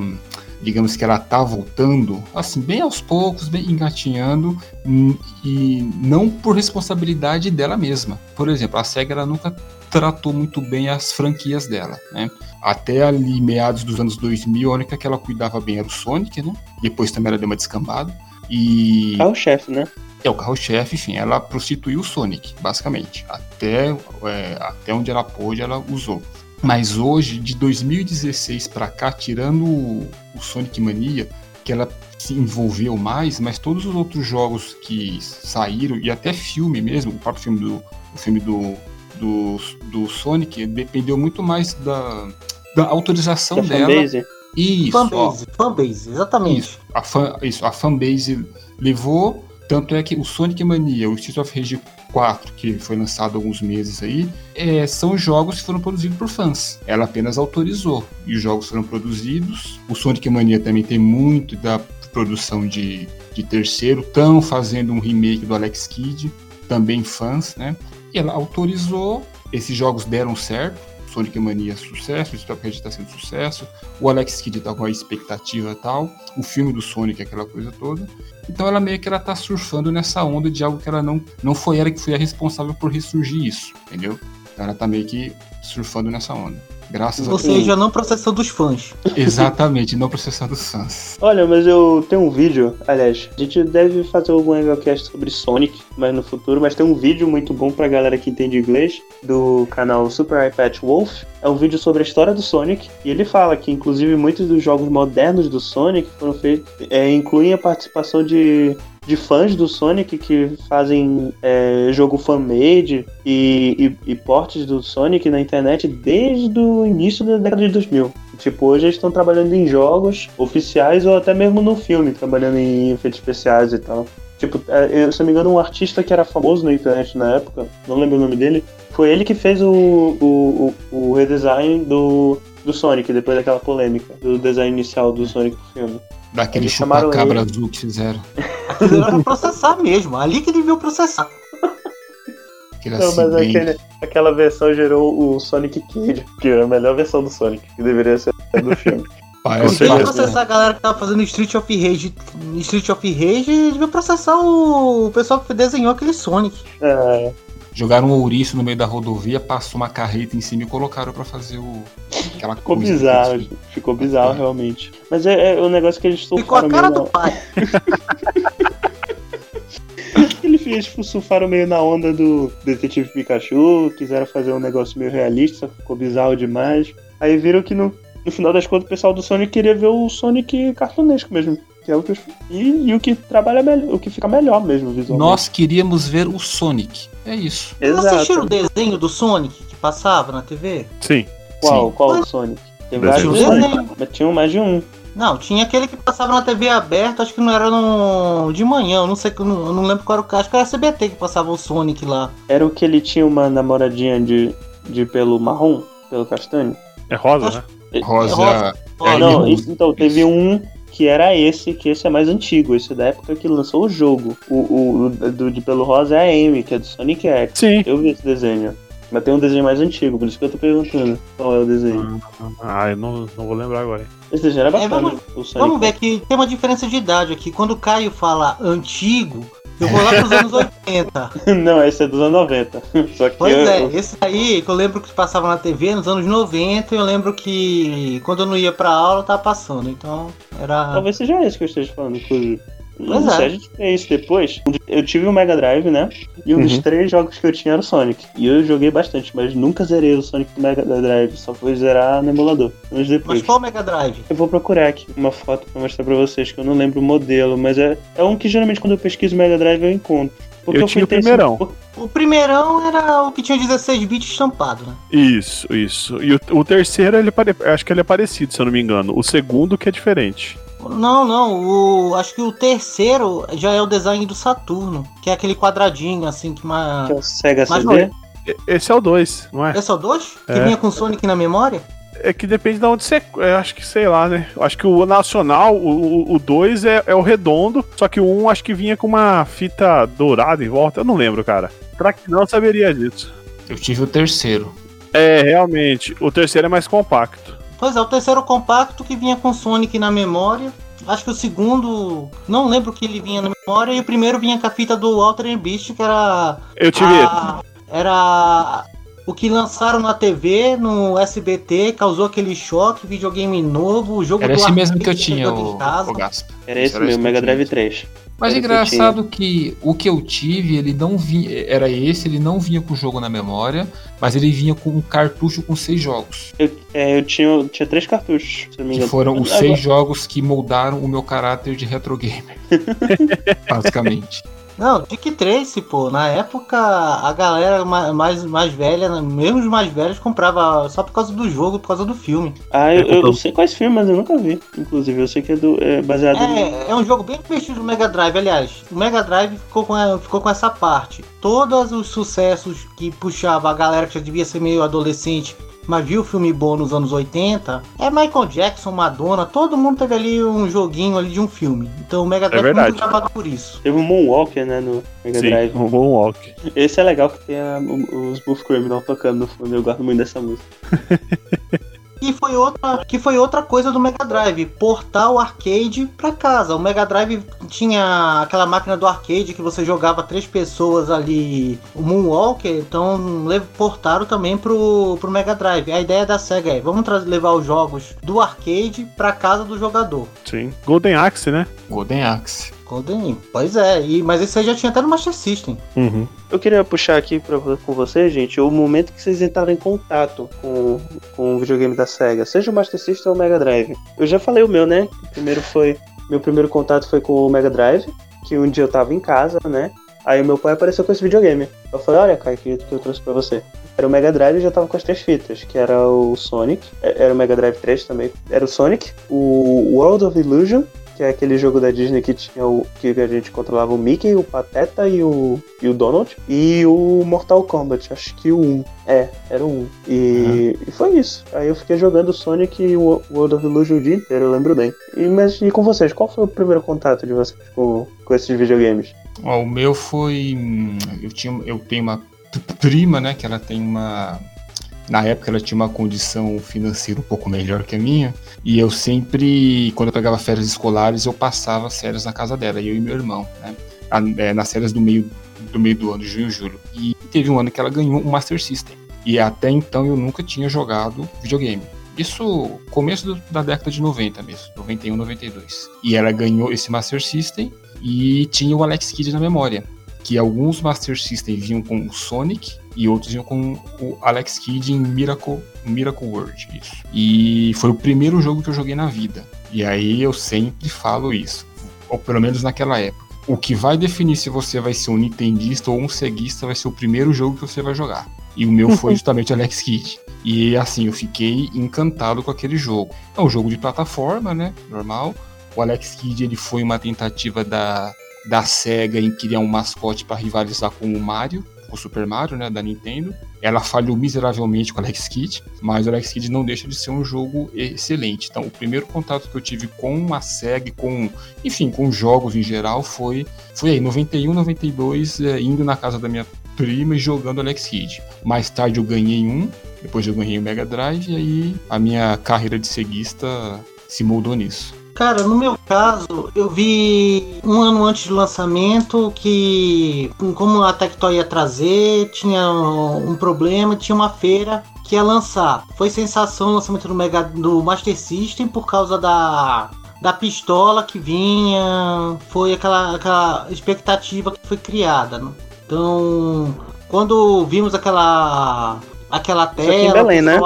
S2: digamos que ela tá voltando, assim, bem aos poucos, bem engatinhando, hum, e não por responsabilidade dela mesma. Por exemplo, a SEGA ela nunca tratou muito bem as franquias dela, né? Até ali, meados dos anos 2000, a única que ela cuidava bem era o Sonic, né? Depois também ela deu uma descambada. E
S1: Carro-chefe, né?
S2: é o carro-chefe, enfim, ela prostituiu o Sonic, basicamente. Até, é, até onde ela pôde, ela usou. Mas hoje, de 2016 pra cá, tirando o, Sonic Mania, que ela se envolveu mais, mas todos os outros jogos que saíram, e até filme mesmo, o próprio filme do, o filme do, do, do Sonic, dependeu muito mais da, da autorização
S1: Da
S2: dela.
S1: fanbase.
S2: Isso, ó,
S3: Fanbase, fanbase, exatamente.
S2: isso, a, fan, isso, a fanbase levou. Tanto é que o Sonic Mania, o Streets of Rage 4, que foi lançado há alguns meses aí, é, são jogos que foram produzidos por fãs. Ela apenas autorizou. E os jogos foram produzidos. O Sonic Mania também tem muito da produção de, de terceiro. Estão fazendo um remake do Alex Kidd, também fãs, né? E ela autorizou. Esses jogos deram certo. Sonic Mania sucesso, o Rage está sendo sucesso, o Alex Kidd tá com a expectativa tal, o filme do Sonic, aquela coisa toda. Então ela meio que ela tá surfando nessa onda de algo que ela não não foi ela que foi a responsável por ressurgir isso, entendeu? Então ela tá meio que surfando nessa onda. Graças a
S3: Ou
S2: Deus.
S3: seja, não processando os fãs.
S2: Exatamente, não processando os fãs.
S1: Olha, mas eu tenho um vídeo, aliás, a gente deve fazer algum Angelcast sobre Sonic, mas no futuro, mas tem um vídeo muito bom pra galera que entende inglês, do canal Super iPad Wolf. É um vídeo sobre a história do Sonic, e ele fala que, inclusive, muitos dos jogos modernos do Sonic foram feitos, é, incluem a participação de de fãs do Sonic que fazem é, jogo fan-made e, e, e portes do Sonic na internet desde o início da década de 2000. Tipo, hoje eles estão trabalhando em jogos oficiais ou até mesmo no filme, trabalhando em efeitos especiais e tal. Tipo, é, se não me engano, um artista que era famoso na internet na época, não lembro o nome dele, foi ele que fez o, o, o, o redesign do, do Sonic, depois daquela polêmica, do design inicial do Sonic pro filme.
S2: Daquele chupa-cabra
S1: ele.
S2: azul que fizeram.
S3: Aquilo era pra processar mesmo. Ali que deviam processar.
S2: Aquele
S1: Não, mas aquele, aquela versão gerou o Sonic Cage, que é a melhor versão do Sonic, que deveria ser a do filme.
S2: Parece que-
S3: processar a galera que tava fazendo Street of Rage. Street of Rage devia processar o pessoal que desenhou aquele Sonic.
S1: É,
S2: Jogaram um ouriço no meio da rodovia, passou uma carreta em cima e colocaram pra fazer o. Aquela
S1: ficou
S2: coisa.
S1: bizarro, ficou bizarro realmente. Mas é, é o negócio que eles
S3: Ficou a
S1: surfaram
S3: cara
S1: meio
S3: do pai.
S1: na... Eles fez, tipo, surfaram meio na onda do Detetive Pikachu, quiseram fazer um negócio meio realista, ficou bizarro demais. Aí viram que no, no final das contas o pessoal do Sonic queria ver o Sonic cartunesco mesmo. Que é o que, os- e, e o que trabalha melhor, o que fica melhor mesmo visualmente.
S2: Nós queríamos ver o Sonic. É isso.
S3: Vocês
S1: Exato.
S3: assistiram o desenho do Sonic que passava na TV?
S4: Sim.
S1: Qual?
S2: Sim.
S1: Qual o Sonic? Tem
S5: Desenho
S1: vários mas tinha mais de um.
S3: Não, tinha aquele que passava na TV aberta, acho que não era no... de manhã, eu não sei, eu não, eu não lembro qual era o caso, acho que era CBT que passava o Sonic lá.
S1: Era o que ele tinha uma namoradinha de, de pelo marrom, pelo castanho?
S4: É rosa, né?
S2: Rosa.
S3: rosa.
S2: É,
S1: não, isso- então teve um que era esse, que esse é mais antigo, esse da época que lançou o jogo. O, o, o do de pelo rosa é a Amy, que é do Sonic X.
S4: Sim.
S1: Eu vi esse desenho. Mas tem um desenho mais antigo, por isso que eu tô perguntando qual é o desenho.
S4: Ah, eu não, não vou lembrar agora.
S1: Esse desenho era bacana.
S3: vamos-
S1: o Sonic
S3: Vamos ver que tem uma diferença de idade aqui. Quando o Caio fala antigo, eu vou lá pros anos 80.
S1: não, esse é dos anos 90. Só que
S3: Pois
S1: eu,
S3: é,
S1: eu-
S3: esse aí que eu lembro que passava na TV nos anos 90, eu lembro que quando eu não ia pra aula tava passando, então era.
S1: Talvez seja esse que eu esteja falando, inclusive. Não
S3: é.
S1: a gente isso depois. Eu tive o Mega Drive, né? E um dos
S4: Uhum.
S1: três jogos que eu tinha era o Sonic. E eu joguei bastante, mas nunca zerei o Sonic do Mega Drive. Só fui zerar no emulador. Anos depois.
S3: Mas qual Mega Drive?
S1: Eu vou procurar aqui uma foto pra mostrar pra vocês, que eu não lembro o modelo, mas é, é um que geralmente quando eu pesquiso Mega Drive eu encontro. Porque
S4: Eu tinha
S1: fui
S4: o primeirão.
S3: O primeirão era o que tinha 16 bits estampado, né?
S4: Isso, isso. E o, o terceiro, ele pare... acho que ele é parecido, se eu não me engano. O segundo que é diferente.
S3: Não, não, o, acho que o terceiro já é o design do Saturno, que é aquele quadradinho assim que uma...
S1: Que é o Sega
S3: Mas
S1: CD.
S4: Esse é o 2, não é?
S3: Esse é o 2? Que
S4: É.
S3: vinha com Sonic na memória?
S4: É que depende de onde você. Eu acho que sei lá, né? Eu acho que o nacional, o 2 é, é o redondo, só que o 1 um, acho que vinha com uma fita dourada em volta. Eu não lembro, cara. Pra que não saberia disso.
S2: Eu tive o terceiro.
S4: É, realmente. O terceiro é mais compacto.
S3: Pois é, o terceiro compacto que vinha com Sonic na memória. Acho que o segundo, não lembro que ele vinha na memória, e o primeiro vinha com a fita do Walter Beast, que era
S4: Eu tive.
S3: a, era o que lançaram na TV, no SBT, causou aquele choque, videogame novo, o jogo
S2: Era
S3: do
S2: esse mesmo que eu tinha, o, o Gaspa.
S1: Era esse
S2: Era esse
S1: Mega
S2: que eu
S1: Drive
S2: tinha.
S1: 3.
S2: Mas
S1: Era esse que
S2: engraçado que o que eu tive, ele não vinha. Era esse, ele não vinha com o jogo na memória, mas ele vinha com um cartucho com seis jogos.
S1: Eu, é, eu tinha, eu tinha três cartuchos, se não me
S2: Que
S1: engano.
S2: foram os seis jogos que moldaram o meu caráter de retro gamer. Basicamente.
S3: Não, Dick Tracy, pô, na época a galera ma- mais, mais velha, mesmo os mais velhos, comprava só por causa do jogo, por causa do filme.
S1: Ah, eu, eu,
S4: comprou-
S1: eu sei quais filmes, mas eu nunca vi. Inclusive, eu sei que é, do, é baseado no.
S3: É, é um jogo bem divertido do Mega Drive, aliás. O Mega Drive ficou com, a- ficou com essa parte. Todos os sucessos que puxava a galera que já devia ser meio adolescente, mas viu o filme bom nos anos 80, é Michael Jackson, Madonna, todo mundo teve ali um joguinho ali de um filme. Então o Mega Drive foi
S4: verdade.
S3: muito gravado por isso.
S1: Teve um Moonwalker, né, no Mega
S4: Sim,
S1: Drive.
S4: um bom walk.
S1: Esse é legal que tem a- o- os Smooth Criminal tocando no fundo. Eu gosto muito dessa música.
S3: E foi outra, que foi outra coisa do Mega Drive, portar o arcade pra casa. O Mega Drive tinha aquela máquina do arcade que você jogava três pessoas ali, o Moonwalker, então portaram também pro, pro Mega Drive. A ideia da SEGA é, vamos levar os jogos do arcade pra casa do jogador.
S4: Sim. Golden Axe, né?
S2: Golden Axe.
S3: Golden, pois é, e, mas esse aí já tinha até no Master System.
S4: Uhum.
S1: Eu queria puxar aqui pra, com vocês, gente, o momento que vocês entraram em contato com, com o videogame da SEGA, seja o Master System ou o Mega Drive. Eu já falei o meu, né? O primeiro foi. Meu primeiro contato foi com o Mega Drive, que um dia eu tava em casa, né? Aí meu pai apareceu com esse videogame. Eu falei, olha, cara, que, que eu trouxe pra você. Era o Mega Drive e já tava com as três fitas, que era o Sonic, é- era o Mega Drive 3 também. Era o Sonic, o World of Illusion, que é aquele jogo da Disney que tinha o que a gente controlava o Mickey, o Pateta e o, e o Donald. E o Mortal Kombat, acho que o 1. É, era o 1. E, e foi isso. Aí eu fiquei jogando o Sonic e o World of Illusion o dia inteiro, eu lembro bem. E, mas e com vocês, qual foi o primeiro contato de vocês com, com esses videogames?
S2: Ó, o meu foi. hum, Eu, tinha, eu tenho uma prima, né? Que ela tem uma. Na época ela tinha uma condição financeira um pouco melhor que a minha. E eu sempre, quando eu pegava férias escolares, eu passava as férias na casa dela, eu e meu irmão, né? É, nas férias do meio, do meio do ano, junho e julho. E teve um ano que ela ganhou um Master System. E até então eu nunca tinha jogado videogame. Isso começo do- da década de 90 mesmo, 91, 92. E ela ganhou esse Master System e tinha o Alex Kidd na memória. Que alguns Master System vinham com o Sonic e outros vinham com o Alex Kidd em Miracle, Miracle World. Isso. E foi o primeiro jogo que eu joguei na vida. E aí eu sempre falo isso, ou pelo menos naquela época. O que vai definir se você vai ser um nintendista ou um ceguista vai ser o primeiro jogo que você vai jogar. E o meu foi justamente Alex Kidd. E assim, eu fiquei encantado com aquele jogo. É um jogo de plataforma, né? Normal. O Alex Kidd ele foi uma tentativa da, da SEGA em criar um mascote para rivalizar com o Mario, o Super Mario, né, da Nintendo. Ela falhou miseravelmente com o Alex Kidd, mas o Alex Kidd não deixa de ser um jogo excelente. Então, o primeiro contato que eu tive com a SEGA, com, enfim, com jogos em geral, foi, foi aí, 91, 92, é, indo na casa da minha prima e jogando Alex Kidd. Mais tarde eu ganhei um, depois eu ganhei o Mega Drive, e aí a minha carreira de ceguista se moldou nisso.
S3: Cara, no meu caso, eu vi um ano antes do lançamento que, como a Tectoy ia trazer, tinha um problema, tinha uma feira que ia lançar. Foi sensação o lançamento do, Mega, do Master System por causa da, da pistola que vinha, foi aquela, aquela expectativa que foi criada. né? Então, quando vimos aquela, aquela
S1: aqui em
S3: tela.
S1: Belém, né?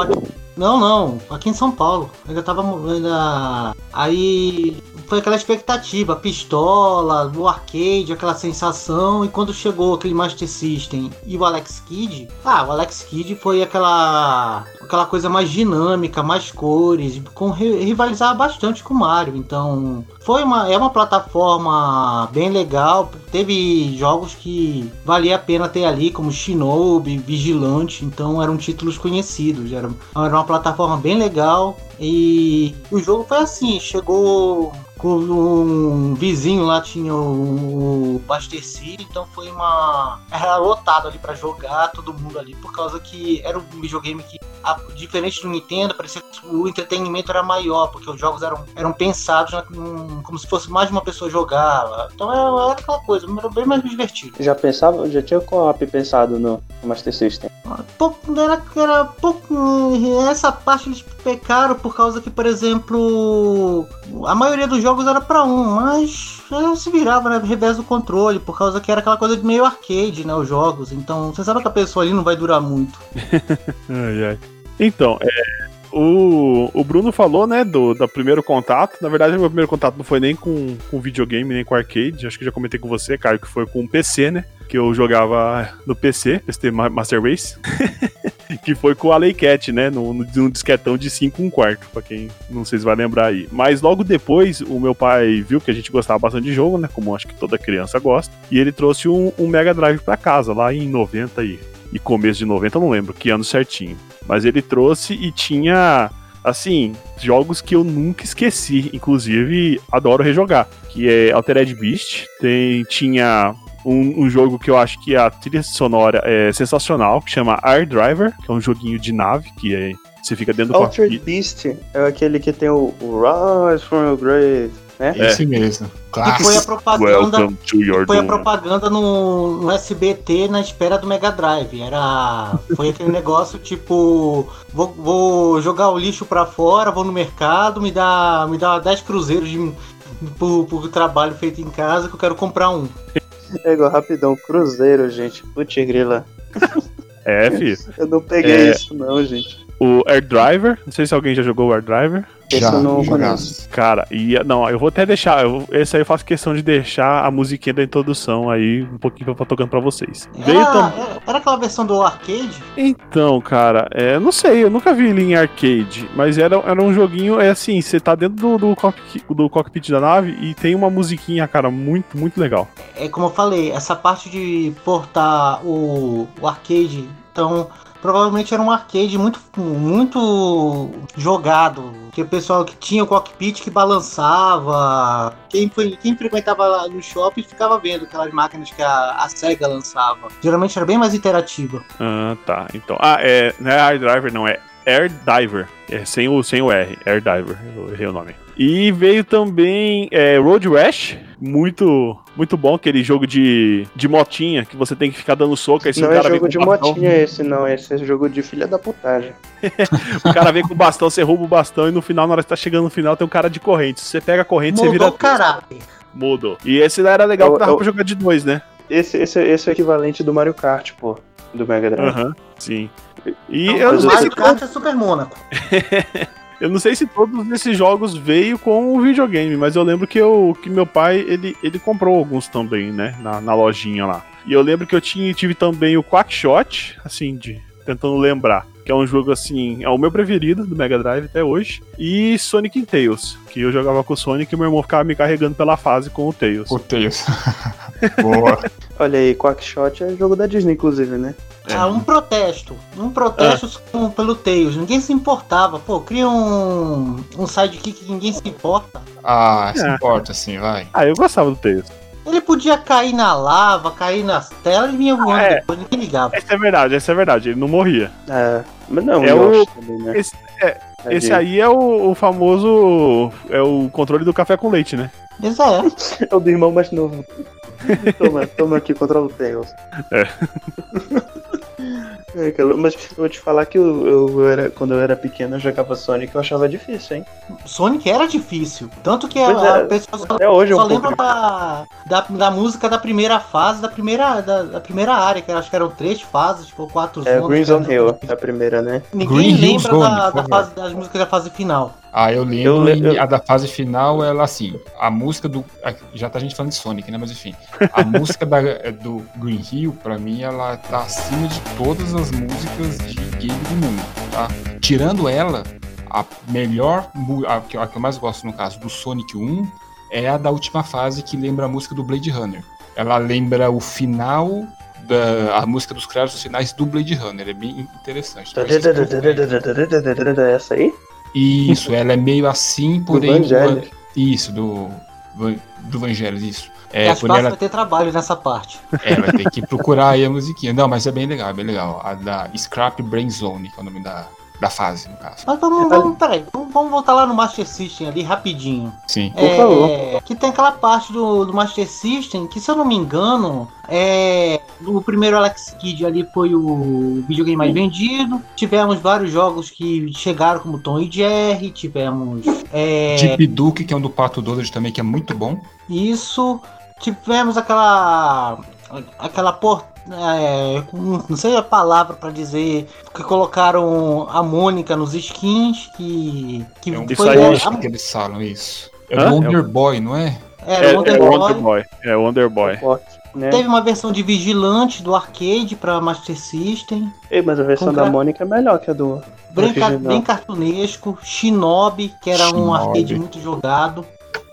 S3: Não, não, aqui em São Paulo. Ainda tava. Ainda... Aí foi aquela expectativa, pistola, o arcade, aquela sensação, e quando chegou aquele Master System e o Alex Kidd, ah, o Alex Kidd foi aquela aquela coisa mais dinâmica, mais cores, com ri- rivalizava bastante com o Mario, então foi uma é uma plataforma bem legal, teve jogos que valia a pena ter ali, como Shinobi, Vigilante, então eram títulos conhecidos, era, era uma plataforma bem legal e o jogo foi assim, chegou com um vizinho lá tinha o, o Master City, então foi uma era lotado ali pra jogar todo mundo ali por causa que era um videogame que a- diferente do Nintendo parecia que o entretenimento era maior porque os jogos eram, eram pensados num- como se fosse mais de uma pessoa jogar então era, era aquela coisa era bem mais divertido
S1: Já pensava, já tinha co-op pensado no Master System.
S3: pouco era, era pouco essa parte eles pecaram por causa que por exemplo a maioria dos jogos era pra um mas é, se virava né, revés do controle por causa que era aquela coisa de meio arcade né os jogos então você sabe que a pessoa ali não vai durar muito
S4: Ai, ai. Então, é, o, o Bruno falou, né, do, do primeiro contato. Na verdade, meu primeiro contato não foi nem com, com videogame, nem com arcade. Acho que já comentei com você, Caio, que foi com o PC, né? Que eu jogava no PC, PC Ma- Master Race. que foi com a Laycat, né? Num disquetão de 5 um quarto, pra quem não sei se vai lembrar aí. Mas logo depois, o meu pai viu que a gente gostava bastante de jogo, né? Como acho que toda criança gosta. E ele trouxe um, um Mega Drive pra casa, lá em 90 e, e começo de 90, eu não lembro que ano certinho. Mas ele trouxe e tinha, assim, jogos que eu nunca esqueci. Inclusive, adoro rejogar. Que é Altered Beast. Tem, tinha um, um jogo que eu acho que a trilha sonora é sensacional, que chama Air Driver, que é um joguinho de nave, que é, você fica dentro do
S1: Altered
S4: cockpit.
S1: Beast é aquele que tem o, o Rise from your grave, né?
S2: Esse mesmo.
S3: que foi a propaganda
S4: Welcome to your
S3: foi a propaganda no, no SBT na espera do Mega Drive. Era. Foi aquele negócio tipo. Vou, vou jogar o lixo pra fora, vou no mercado, me dá, me dá 10 cruzeiros de, por, por trabalho feito em casa que eu quero comprar um.
S1: É igual rapidão, Cruzeiro, gente. Putz, grila.
S4: É, filho.
S1: Eu não peguei
S4: É.
S1: isso não, gente.
S4: O Air Driver, não sei se alguém já jogou o Air Driver.
S1: Esse
S2: Já,
S1: eu não
S2: jogaço.
S1: conheço.
S4: Cara, e não, eu vou até deixar. Eu, esse aí eu faço questão de deixar a musiquinha da introdução aí um pouquinho pra, pra tocando pra vocês. Veio
S3: Era,
S4: tam-
S3: era, era aquela versão do arcade?
S4: Então, cara, é, não sei, eu nunca vi ele em arcade, mas era, era um joguinho, é assim, você tá dentro do, do, cockpit, do cockpit da nave e tem uma musiquinha, cara, muito, muito legal.
S3: É como eu falei, essa parte de portar o, o arcade, então provavelmente era um arcade muito, muito jogado. Que o pessoal que tinha o cockpit que balançava. Quem, quem frequentava lá no shopping ficava vendo aquelas máquinas que a, a SEGA lançava. Geralmente era bem mais interativa.
S4: Ah, tá, então. Ah, é, não é Air Driver, não, é Air Diver, é sem o, sem o R, Air Diver, eu errei o nome. E veio também é, Road Rash, muito, muito bom, aquele jogo de, de motinha, que você tem que ficar dando soco, aí se
S1: Não é jogo de
S4: bastão-
S1: motinha esse, não. Esse é jogo de filha da putagem.
S4: O cara vem com o bastão, você rouba o bastão e no final, na hora que tá chegando no final, tem um cara de corrente. Se você pega a corrente, você
S3: Mudou
S4: vira.
S3: o caráter.
S4: Mudou. E esse lá era legal
S1: Eu-
S4: que dava
S1: eu-
S4: pra jogar de dois, né?
S1: Esse, esse, esse é o equivalente do Mario Kart, pô. Do Mega Drive.
S4: Aham, sim. E
S3: Não,
S4: eu não, sei se,
S3: Mario Kart é Super Mônaco.
S4: eu não sei se todos esses jogos veio com o videogame, mas eu lembro que, eu, que meu pai, ele, ele comprou alguns também, né? Na, na lojinha lá. E eu lembro que eu tinha, tive também o Quackshot, assim, de tentando lembrar. Que é um jogo assim, é o meu preferido do Mega Drive até hoje. E Sonic Tails, que eu jogava com o Sonic e meu irmão ficava me carregando pela fase com o Tails.
S2: O Tails. Boa.
S1: Olha aí, Quackshot é jogo da Disney, inclusive, né?
S3: Ah, um protesto. Um protesto com- pelo Tails. Ninguém se importava. Pô, cria um, um sidekick que ninguém se importa.
S2: Ah, se
S4: É.
S2: importa assim, vai.
S4: Ah, eu gostava do Tails.
S3: Ele podia cair na lava, cair nas telas e vinha voando
S4: é.
S3: depois, ninguém ligava.
S4: Essa é verdade, essa é verdade, ele não morria.
S1: É, mas não,
S4: É
S1: o também, né?
S4: esse- é,
S1: É
S4: Esse aí é o, o famoso. É o controle do café com leite, né?
S3: Mas é.
S1: É o do irmão mais novo. toma, toma aqui, controla o Tails.
S4: É.
S1: É, mas eu vou te falar que eu, eu era, quando eu era pequeno eu jogava Sonic eu achava difícil, hein?
S3: Sonic era difícil. Tanto que
S1: Pois
S3: a,
S1: é,
S3: a pessoa só,
S1: Até hoje é um
S3: só lembra da, da, da música da primeira fase, da primeira, da, da primeira área, que eu acho que eram três fases, tipo, quatro
S1: É
S3: zonas,
S1: Green Zone Hill, a primeira, né?
S3: Ninguém
S2: Green
S3: lembra
S2: Zone,
S3: da, da fase, das músicas da fase final.
S2: Ah, eu lembro,
S1: Eu
S2: e
S1: eu-
S2: a da fase final, ela assim, a música do. Já tá a gente falando de Sonic, né? Mas enfim, a música da- do Green Hill, pra mim, ela tá acima de todas as músicas de game do mundo, tá? Tirando ela, a melhor, a que, a que eu mais gosto no caso do Sonic 1 é a da última fase que lembra a música do Blade Runner. Ela lembra o final da a música dos créditos finais do Blade Runner, é bem interessante.
S1: Essa aí?
S2: Isso, ela é meio assim, porém.
S1: Vangelis.
S2: Isso, do. Do Vangelis, isso. É,
S3: Gaspar
S2: porém ela
S3: vai ter trabalho nessa parte.
S2: é, vai ter que procurar aí a musiquinha. Não, mas é bem legal, é bem legal. A da Scrap Brain Zone, que é o nome da, da fase, no caso.
S3: Mas vamos, vamos, peraí, vamos, voltar lá no Master System ali rapidinho.
S2: Sim.
S1: Por favor.
S3: Que tem aquela parte do, do Master System que, se eu não me engano, é. O primeiro Alex Kidd ali foi o videogame mais vendido. Tivemos vários jogos que chegaram como Tom e Jerry. Tivemos. É,
S2: Deep Duke, que é um do Pato Donald também, que é muito bom.
S3: Isso. Tivemos aquela. Aquela por. É, não sei a palavra pra dizer. Que colocaram a Mônica nos skins. Que. que
S2: É um
S4: Isso
S3: foi
S4: aí,
S3: a-
S2: que eles falam isso. É
S4: Hã?
S2: o Wonder Boy, não é?
S3: era
S4: É,
S3: o
S4: é
S3: Wonder
S4: o
S3: Boy.
S4: Wonder Boy. É o Wonder Boy.
S1: Forte, né?
S3: Teve uma versão de Vigilante do arcade pra Master System.
S1: Ei, mas a versão da
S3: gra-
S1: Mônica é melhor que a do.
S3: Bem, ca- bem cartunesco. Shinobi, que era um
S2: Shinobi.
S3: arcade muito jogado.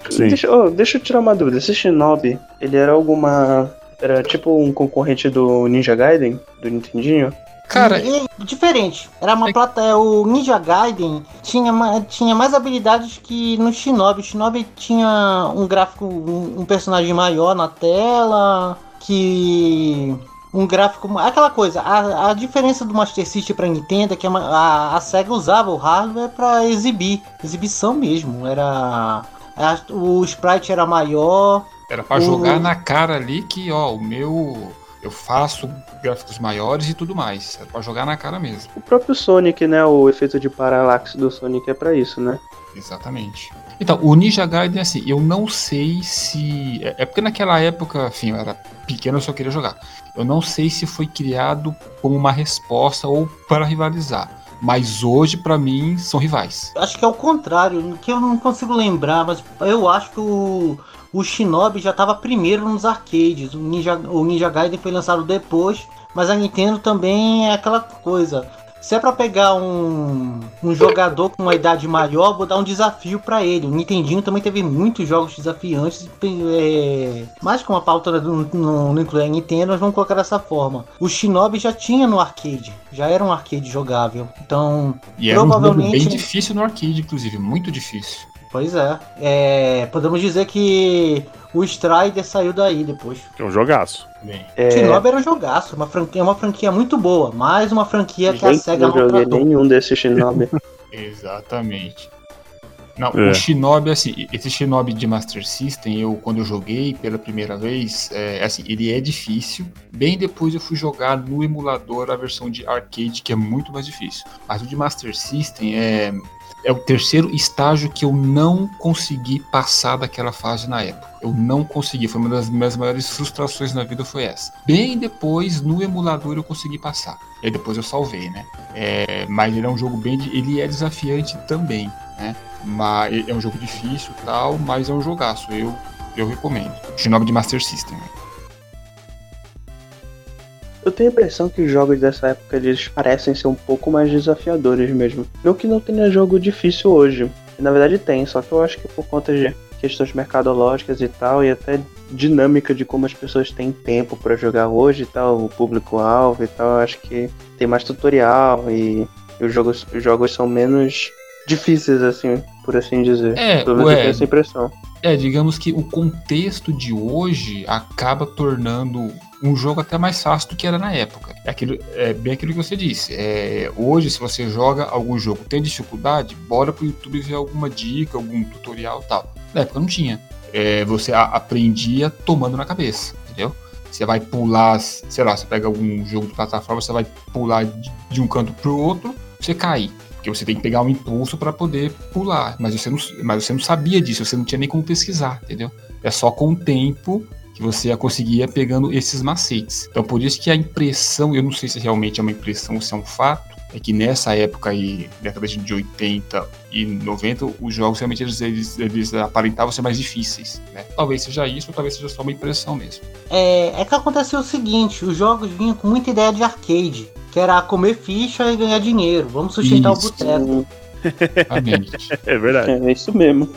S4: Sim.
S1: Deixa, ô, deixa eu tirar uma dúvida. Esse Shinobi, ele era alguma. Era tipo um concorrente do Ninja Gaiden, do Nintendinho?
S2: Cara,
S3: E- diferente. Era uma
S2: É-
S3: plata. é, O Ninja Gaiden tinha, tinha mais habilidades que no Shinobi. O Shinobi tinha um gráfico, um, um personagem maior na tela, que um gráfico, aquela coisa. A, a diferença do Master System para Nintendo é que a, a, a Sega usava o hardware para exibir, exibição mesmo. Era a- o sprite era maior.
S2: Era pra
S3: o-
S2: jogar na cara ali que, ó, o meu. Eu faço gráficos maiores e tudo mais. É pra jogar na cara mesmo.
S1: O próprio Sonic, né? O efeito de paralaxe do Sonic é pra isso, né?
S2: Exatamente. Então, o Ninja Gaiden, assim, eu não sei se. É é porque naquela época, enfim, eu era pequeno, eu só queria jogar. Eu não sei se foi criado como uma resposta ou para rivalizar. Mas hoje, pra mim, são rivais.
S3: Acho que é o contrário, que eu não consigo lembrar, mas eu acho que o, o Shinobi já estava primeiro nos arcades. O Ninja, o Ninja Gaiden foi lançado depois, mas a Nintendo também é aquela coisa. Se é pra pegar um, um jogador com uma idade maior, vou dar um desafio pra ele. O Nintendinho também teve muitos jogos desafiantes, é, mas como a pauta não, não, não inclui a Nintendo, nós vamos colocar dessa forma. O Shinobi já tinha no arcade, já era um arcade jogável. Então,
S2: E era um jogo
S3: Provavelmente-
S2: bem difícil no arcade, inclusive, muito difícil.
S3: Pois é. É, Podemos dizer que o Strider saiu daí depois.
S4: É um jogaço.
S2: Bem,
S1: É,
S3: Shinobi era um jogaço, uma franquia, uma franquia muito boa. Mais uma franquia que a
S1: gente,
S3: SEGA
S1: não joguei
S3: maltratou.
S1: nenhum desses Shinobi.
S2: exatamente. Não,
S4: É.
S2: o Shinobi, assim, esse Shinobi de Master System, eu, quando eu joguei pela primeira vez, é, assim, ele é difícil. Bem depois eu fui jogar no emulador a versão de arcade, que é muito mais difícil. Mas o de Master System é, é o terceiro estágio que eu não consegui passar daquela fase na época. Eu não consegui, foi uma das minhas maiores frustrações na vida foi essa. Bem depois, no emulador, eu consegui passar. E depois eu salvei, né? É, mas ele é um jogo bem. de- Ele é desafiante também, né? Mas é um jogo difícil tal, mas é um jogaço. Eu, eu recomendo. Shinobi de Master System.
S1: Eu tenho a impressão que os jogos dessa época eles parecem ser um pouco mais desafiadores mesmo. Não que não tenha jogo difícil hoje. Na verdade tem, só que eu acho que por conta de questões mercadológicas e tal, e até dinâmica de como as pessoas têm tempo pra jogar hoje e tal, o público-alvo e tal, eu acho que tem mais tutorial e, e os, jogos, os jogos são menos difíceis, assim, por assim dizer.
S2: É,
S1: Pelo menos eu
S2: ué,
S1: tenho essa impressão.
S2: É, digamos que o contexto de hoje acaba tornando um jogo até mais fácil do que era na época. É, aquilo, é bem aquilo que você disse. É, hoje, se você joga algum jogo tem dificuldade, bora pro YouTube ver alguma dica, algum tutorial tal. Na época não tinha. É, você aprendia tomando na cabeça, entendeu? Você vai pular, sei lá, você pega algum jogo de plataforma, você vai pular de, de um canto pro outro, você cai. Porque você tem que pegar um impulso para poder pular. Mas você, não, mas você não sabia disso, você não tinha nem como pesquisar, entendeu? É só com o tempo que você ia conseguir ir pegando esses macetes. Então por isso que a impressão, eu não sei se realmente é uma impressão ou se é um fato, é que nessa época aí, década de 80 e 90, os jogos realmente eles, eles, eles aparentavam ser mais difíceis, né? Talvez seja isso, ou talvez seja só uma impressão mesmo.
S3: É, é que aconteceu o seguinte, os jogos vinham com muita ideia de arcade, que era comer ficha e ganhar dinheiro. Vamos sustentar
S2: Isso.
S3: o boteco.
S2: Exatamente.
S4: É verdade.
S1: É isso mesmo.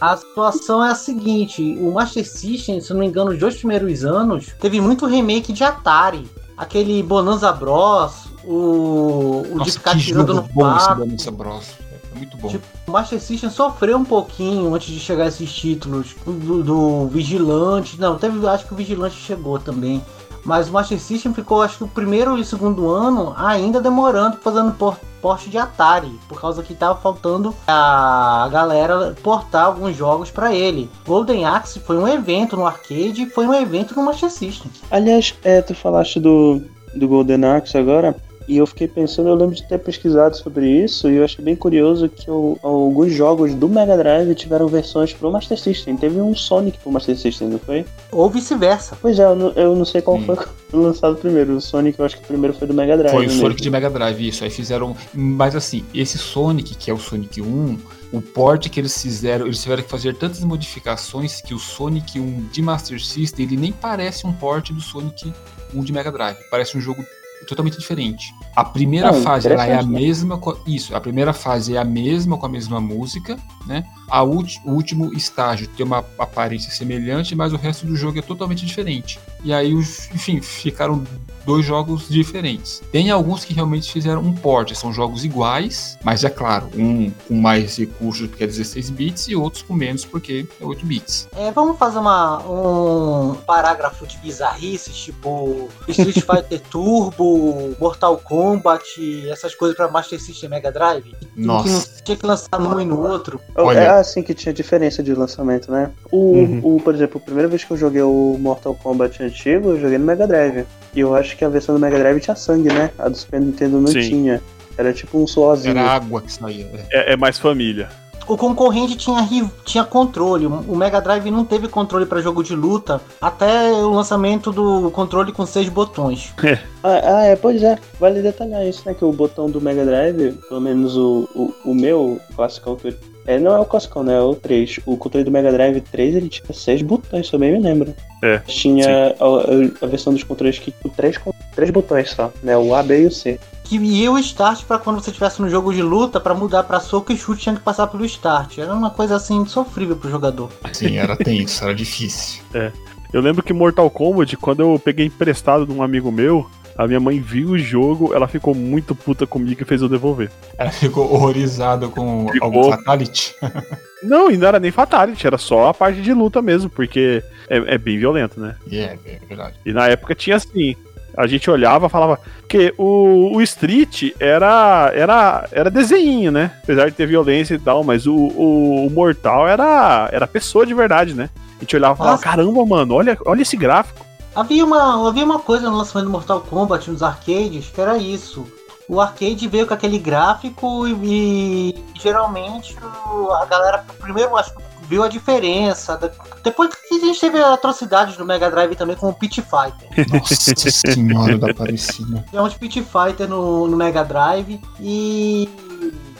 S3: A situação é a seguinte, o Master System, se não me engano, os dois primeiros anos, teve muito remake de Atari. Aquele Bonanza Bros, o, o de
S2: Nossa,
S3: ficar
S2: que
S3: tirando no papo.
S2: Bonanza Bros. É muito bom.
S3: Tipo, O Master System sofreu um pouquinho antes de chegar esses títulos do, do Vigilante. Não, teve, acho que o Vigilante chegou também. Mas o Master System ficou, acho que o primeiro e o segundo ano ainda demorando fazendo por, porte de Atari, por causa que tava faltando a galera portar alguns jogos para ele. Golden Axe foi um evento no arcade foi um evento no Master System.
S1: Aliás, é, tu falaste do, do Golden Axe agora, e eu fiquei pensando, eu lembro de ter pesquisado sobre isso, e eu achei bem curioso que o- alguns jogos do Mega Drive tiveram versões pro Master System. Teve um Sonic pro Master System, não foi?
S3: Ou vice-versa.
S1: Pois é, eu não, eu não sei qual
S2: Sim.
S1: foi lançado primeiro. O Sonic, eu acho que o primeiro foi do Mega Drive.
S2: Foi o
S1: mesmo.
S2: Sonic de Mega Drive, isso. Aí fizeram. Mas assim, esse Sonic, que é o Sonic 1, o port que eles fizeram, eles tiveram que fazer tantas modificações que o Sonic 1 de Master System, ele nem parece um port do Sonic 1 de Mega Drive. Parece um jogo totalmente diferente. A primeira
S1: Ah,
S2: fase ela é a
S1: né?
S2: mesma. Isso, a primeira fase é a mesma com a mesma música, né? A ulti- o último estágio tem uma aparência semelhante, mas o resto do jogo é totalmente diferente. E aí, enfim, ficaram dois jogos diferentes. Tem alguns que realmente fizeram um port, são jogos iguais, mas é claro, um com mais recursos porque é 16 bits e outros com menos porque é 8 bits.
S3: É, vamos fazer uma, um parágrafo de bizarrices, tipo Street Fighter Turbo, Mortal Kombat, essas coisas pra Master System Mega Drive. Que
S2: Nossa.
S3: tinha que lançar num e no outro.
S2: Olha.
S1: É assim que tinha diferença de lançamento, né? O,
S4: Uhum.
S1: o, por exemplo, a primeira vez que eu joguei o Mortal Kombat antigo, eu joguei no Mega Drive. E eu acho que a versão do Mega Drive tinha sangue, né? A do Super Nintendo não
S4: Sim.
S1: tinha. Era tipo um suorzinho.
S2: Era água que saía. é.
S4: É, é mais família.
S3: O concorrente tinha, tinha controle. O Mega Drive não teve controle pra jogo de luta até o lançamento do controle com seis botões.
S1: Ah, ah, é, pois é. Vale detalhar isso, né? Que o botão do Mega Drive, pelo menos o, o, o meu, o classicão que eu. É, não é o classicão, né? É o 3. O controle do Mega Drive 3 ele tinha seis botões, se eu bem me lembro.
S4: É,
S1: Tinha a, a versão dos controles que tinha três, con- três botões só, né? O A, B e o C.
S3: Que ia o start pra quando você estivesse no jogo de luta, pra mudar pra soco e chute tinha que passar pelo start. Era uma coisa assim sofrível pro jogador.
S2: Sim, era tenso, era difícil.
S4: Eu lembro que Mortal Kombat, quando eu peguei emprestado de um amigo meu, a minha mãe viu o jogo, ela ficou muito puta comigo e fez eu devolver.
S2: Ela ficou horrorizada com
S4: Ficou.
S2: algum fatality.
S4: Não, e não era nem Fatality, era só a parte de luta mesmo, porque é, é bem violento, né?
S2: E é, é verdade.
S4: E na época tinha assim. A gente olhava e falava. Porque o, o Street era, era, era desenho, né? Apesar de ter violência e tal, mas o, o, o Mortal era, era pessoa de verdade, né? A gente olhava e falava:
S3: Nossa.
S4: caramba, mano, olha, olha esse gráfico.
S3: Havia uma, havia uma coisa no lançamento do Mortal Kombat nos arcades que era isso. O arcade veio com aquele gráfico e, e geralmente o- a galera primeiro acho viu a diferença. Depois que a gente teve atrocidades no Mega Drive também com o Pit Fighter.
S2: Nossa senhora da Aparecida.
S3: Tivemos Pit Fighter no, no Mega Drive e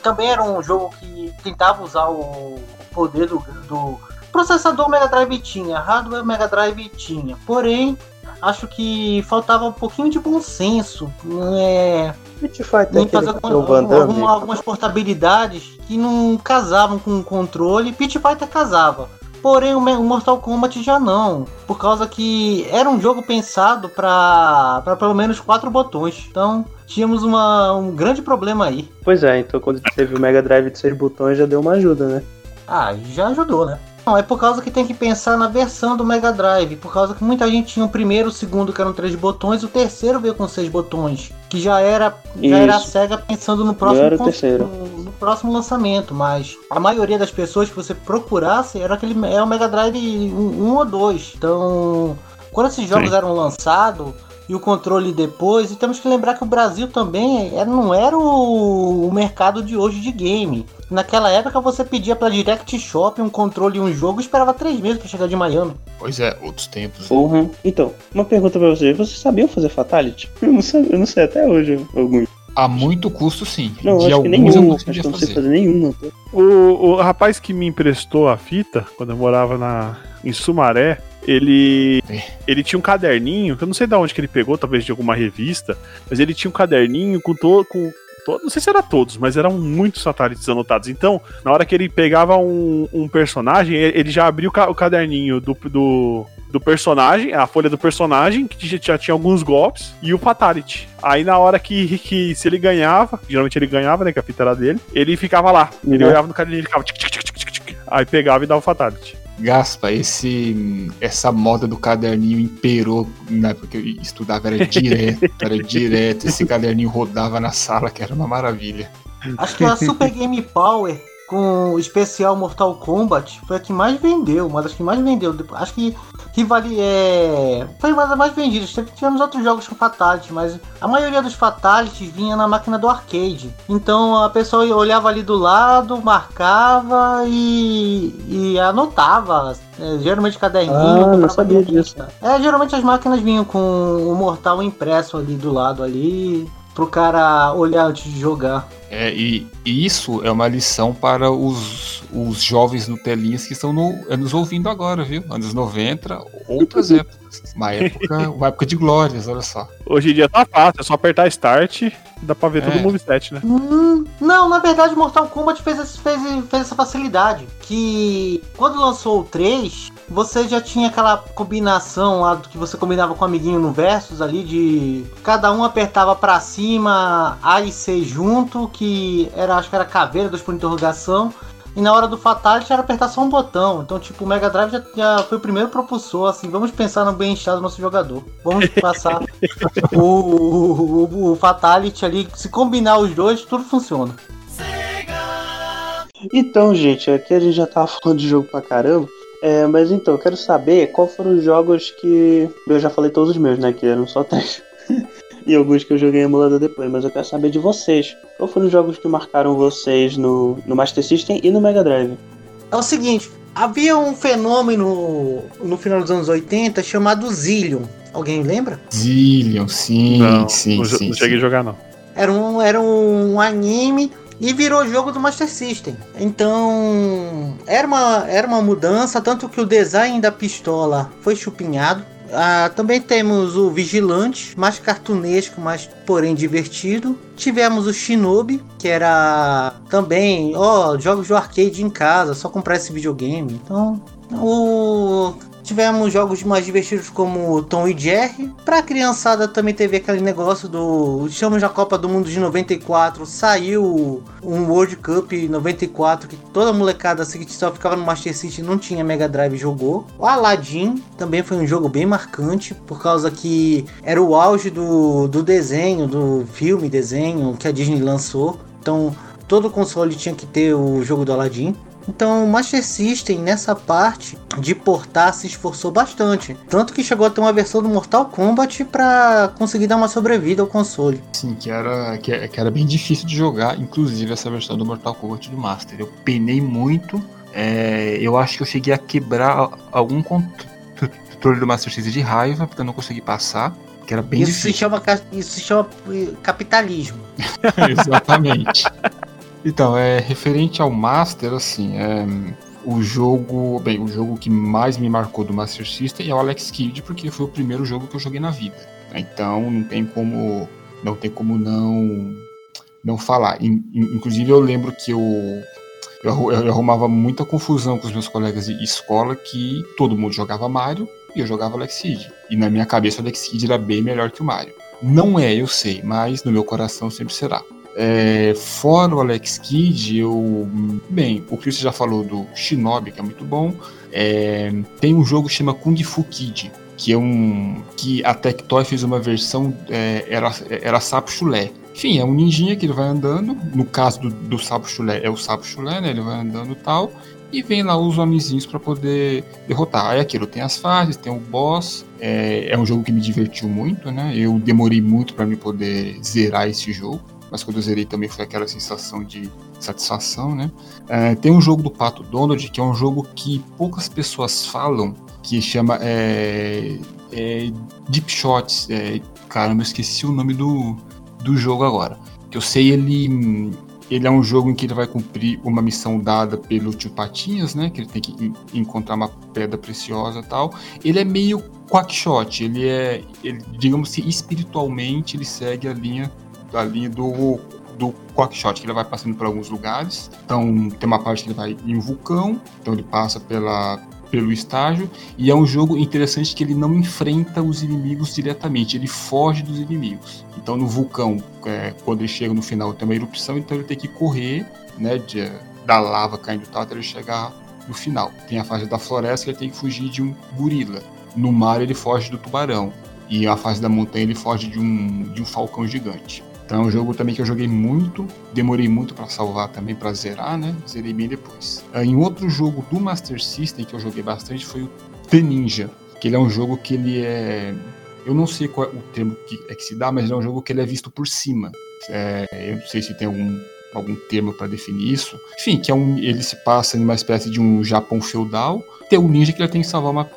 S3: também era um jogo que tentava usar o poder do, do processador Mega Drive tinha, hardware Mega Drive tinha. Porém, acho que faltava um pouquinho de bom senso. É,
S1: Street Fighter
S3: nem
S1: aquele
S3: fazer
S1: que
S3: alguma-
S1: tem o Van
S3: alguma-
S1: Damme.
S3: alguma- algumas portabilidades que não casavam com o controle. Pit Fighter casava. Porém, o Mortal Kombat já não. Por causa que era um jogo pensado para pelo menos quatro botões. Então, tínhamos uma, um grande problema aí.
S1: Pois é, então quando teve o Mega Drive de seis botões já deu uma ajuda, né?
S3: Ah, já ajudou, né? Não, é por causa que tem que pensar na versão do Mega Drive. Por causa que muita gente tinha o primeiro, o segundo, que eram três botões, e o terceiro veio com seis botões. Que já era, já era a. SEGA pensando no próximo,
S1: era o
S3: con-
S1: terceiro.
S3: no, no próximo lançamento. Mas a maioria das pessoas que você procurasse era aquele é o Mega Drive 1 um, ou 2. Então, quando esses jogos
S4: Sim.
S3: eram lançados. E o controle depois, e temos que lembrar que o Brasil também não era o, mercado de hoje de game. Naquela época você pedia pra Direct Shop um controle e um jogo e esperava três meses pra chegar de Miami.
S2: Pois é, outros tempos.
S1: Uhum. Então, uma pergunta pra vocês. Vocês sabiam fazer Fatality? Eu não, sei, eu não sei até hoje alguns.
S2: A muito custo, sim.
S1: Não,
S2: de
S1: acho que
S2: eu
S1: nenhum.
S2: não
S1: Acho que não sei
S2: fazer.
S1: fazer nenhuma.
S4: O, o rapaz que me emprestou a fita, quando eu morava na, em Sumaré, ele,
S2: É.
S4: ele tinha um caderninho, que eu não sei de onde que ele pegou, talvez de alguma revista, mas ele tinha um caderninho com todo. Com não sei se era todos, mas eram muitos satélites anotados. Então, na hora que ele pegava um, um personagem, ele já abria o, ca- o caderninho do, do, do personagem, a folha do personagem, que já, já tinha alguns golpes, e o Fatality. Aí na hora que, que se ele ganhava, geralmente ele ganhava, né? Que a fita era dele, ele ficava lá. Ele
S1: Uhum.
S4: olhava no caderninho e ficava. tic, tic, tic, tic, tic. Aí pegava e dava o Fatality.
S2: Gaspa, esse, essa moda do caderninho imperou na época que eu estudava, era direto, era direto. Esse caderninho rodava na sala, que era uma maravilha.
S3: Acho que a Super Game Power com o especial Mortal Kombat foi a que mais vendeu, uma das que mais vendeu. Acho que Rivali é. Foi uma das mais vendidas. Teve- Tivemos outros jogos com Fatality, mas a maioria dos Fatalities vinha na máquina do arcade. Então a pessoa olhava ali do lado, marcava e, e anotava. é, geralmente caderninho.
S1: Ah, não sabia disso.
S3: É, geralmente as máquinas vinham com o Mortal impresso ali do lado ali. Pro cara olhar antes de jogar.
S2: É, e, isso é uma lição para os, os jovens Nutelinhas que estão no- nos ouvindo agora, viu? Anos 90, outras épocas. Uma época, uma época de glórias, olha só.
S4: Hoje em dia tá fácil, é só apertar Start e dá pra ver todo
S2: É.
S4: o moveset, né?
S3: Hum, não, na verdade, Mortal Kombat fez, esse- fez, fez essa facilidade. Que quando lançou o 3, você já tinha aquela combinação lá do que você combinava com o amiguinho no Versus ali de cada um apertava pra cima A e C junto, que era acho que era caveira, dois por interrogação. E na hora do Fatality era apertar só um botão. Então, tipo, o Mega Drive já, já foi o primeiro propulsor, assim, vamos pensar no bem-estar do nosso jogador. Vamos passar o, o, o- o Fatality ali, se combinar os dois, tudo funciona.
S1: Então, gente, aqui a gente já tava falando de jogo pra caramba. É, mas então, eu quero saber qual foram os jogos que. Eu já falei todos os meus, né? Que eram só três. e alguns que eu joguei em emulador depois, mas eu quero saber de vocês. Qual foram os jogos que marcaram vocês no, no Master System e no Mega Drive?
S3: É o seguinte, havia um fenômeno no final dos anos 80 chamado Zillion. Alguém lembra?
S2: Zillion, sim,
S4: não,
S2: sim,
S4: não,
S2: sim.
S4: não cheguei a
S2: sim.
S4: jogar, não.
S3: Era um, era um anime e virou jogo do Master System. Então, era uma, era uma mudança, tanto que o design da pistola foi chupinhado. Ah, também temos o Vigilante, mais cartunesco, mas porém divertido. Tivemos o Shinobi, que era também, ó, jogos de arcade em casa, só comprar esse videogame. Então, o Tivemos jogos mais divertidos como Tom e Jerry. Pra criançada também teve aquele negócio do. Estamos na Copa do Mundo de 94. Saiu um World Cup 94 que toda molecada assim, que só ficava no Master System não tinha Mega Drive jogou. O Aladdin também foi um jogo bem marcante, por causa que era o auge do, do desenho, do filme desenho que a Disney lançou. Então todo console tinha que ter o jogo do Aladdin. Então o Master System nessa parte de portar se esforçou bastante. Tanto que chegou a ter uma versão do Mortal Kombat para conseguir dar uma sobrevida ao console.
S2: Sim, que era, que, que era bem difícil de jogar, inclusive essa versão do Mortal Kombat do Master. Eu penei muito. é, eu acho que eu cheguei a quebrar algum controle do Master System de raiva, porque eu não consegui passar. Que era bem
S3: Isso se,
S2: difícil.
S3: chama, ca- isso se chama eh, capitalismo.
S2: Exatamente. Então, é referente ao Master, assim, é, o jogo, bem, o jogo que mais me marcou do Master System é o Alex Kidd, porque foi o primeiro jogo que eu joguei na vida. Então, não tem como, não tem como não não falar. In- in- inclusive, eu lembro que eu eu, eu arrumava muita confusão com os meus colegas de escola que todo mundo jogava Mario e eu jogava Alex Kidd. E na minha cabeça o Alex Kidd era bem melhor que o Mario. Não é, eu sei, mas no meu coração sempre será. É, fora o Alex Kidd, eu. Bem, o Chris já falou do Shinobi, que é muito bom. É, tem um jogo que chama Kung Fu Kid, que é um. que a Tectoy fez uma versão. é, era, era sapo chulé. Enfim, é um ninjinha que ele vai andando. No caso do, do sapo chulé, é o sapo chulé, né? Ele vai andando e tal. E vem lá os homenzinhos para poder derrotar. Aí aquilo, tem as fases, tem o boss. É, é um jogo que me divertiu muito, né? Eu demorei muito para me poder zerar esse jogo mas quando eu zerei também foi aquela sensação de satisfação, né? É, tem um jogo do Pato Donald que é um jogo que poucas pessoas falam, que chama é, é, Deep Shots. É, caramba, eu esqueci o nome do, do jogo agora. que eu sei ele ele é um jogo em que ele vai cumprir uma missão dada pelo tio Patinhas, né? Que ele tem que en- encontrar uma pedra preciosa e tal. Ele é meio quackshot, ele é, ele, digamos que espiritualmente ele segue a linha, a linha do do quackshot, que ele vai passando por alguns lugares. Então tem uma parte que ele vai em um vulcão, então ele passa pela pelo estágio e é um jogo interessante que ele não enfrenta os inimigos diretamente, ele foge dos inimigos. Então no vulcão, é, quando ele chega no final tem uma erupção, então ele tem que correr, né, de, da lava caindo e tal até ele chegar no final. Tem a fase da floresta que ele tem que fugir de um gorila. No mar ele foge do tubarão e a fase da montanha ele foge de um de um falcão gigante. Então é um jogo também que eu joguei muito, demorei muito pra salvar também, pra zerar, né? Zerei bem depois. Ah, Em outro jogo do Master System que eu joguei bastante foi o The Ninja, que ele é um jogo que ele é... Eu não sei qual é o termo que é que se dá, mas ele é um jogo que ele é visto por cima. É, eu não sei se tem algum, algum termo pra definir isso. Enfim, que é um, ele se passa em uma espécie de um Japão feudal. Tem um ninja que ele tem que salvar uma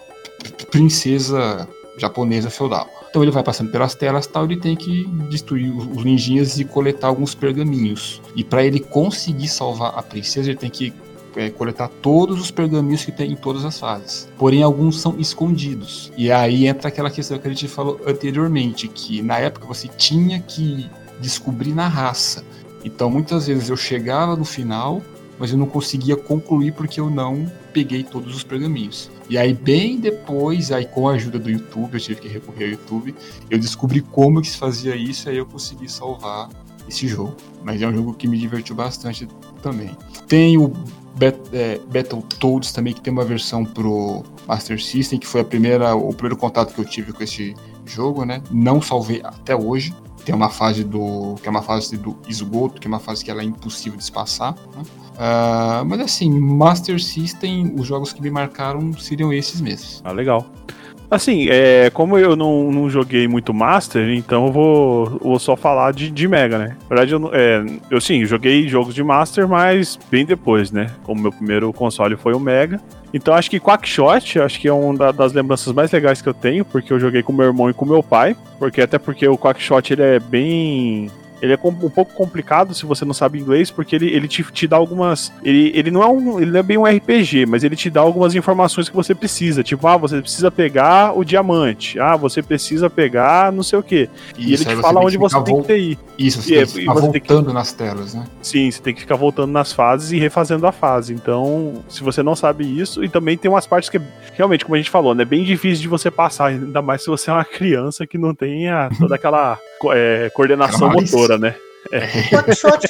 S2: princesa japonesa feudal. Então ele vai passando pelas telas tal, ele tem que destruir os ninjinhas e coletar alguns pergaminhos. E para ele conseguir salvar a princesa, ele tem que é, coletar todos os pergaminhos que tem em todas as fases. Porém, alguns são escondidos. E aí entra aquela questão que a gente falou anteriormente, que na época você tinha que descobrir na raça. Então muitas vezes eu chegava no final, mas eu não conseguia concluir porque eu não peguei todos os pergaminhos. E aí, bem depois, aí com a ajuda do YouTube, eu tive que recorrer ao YouTube, eu descobri como que se fazia isso e aí eu consegui salvar esse jogo. Mas é um jogo que me divertiu bastante também. Tem o Bet é, Battletoads também, que tem uma versão pro Master System, que foi a primeira, o primeiro contato que eu tive com esse jogo, né? Não salvei até hoje. Tem uma fase do. que é uma fase do esgoto, que é uma fase que ela é impossível de se passar. Né? Ah, mas assim, Master System, os jogos que me marcaram seriam esses mesmos.
S4: Ah, legal. Assim, é, como eu não, não joguei muito Master, então eu vou, vou só falar de, de Mega, né? Na verdade, eu, é, eu sim, joguei jogos de Master, mas bem depois, né? Como meu primeiro console foi o Mega. Então acho que Quackshot, acho que é uma das lembranças mais legais que eu tenho, porque eu joguei com meu irmão e com meu pai, porque até porque o Quackshot ele é bem ele é um pouco complicado se você não sabe inglês, porque ele, ele te, te dá algumas. Ele, ele não é um. Ele não é bem um RPG, mas ele te dá algumas informações que você precisa. Tipo, ah, você precisa pegar o diamante. Ah, você precisa pegar não sei o quê. E
S2: Isso,
S4: ele te fala
S2: tem
S4: onde
S2: que
S4: você tem que ir.
S2: Isso, você
S4: E
S2: tem
S4: é-
S2: que
S4: e
S2: ficar
S4: tem que-
S2: voltando nas telas, né?
S4: Sim, você tem que ficar voltando nas fases e refazendo a fase. Então, se você não sabe isso, e também tem umas partes que, realmente, como a gente falou, né, é bem difícil de você passar, ainda mais se você é uma criança que não tenha toda aquela é, coordenação
S2: Aquela
S4: motora, né?
S3: Quackshot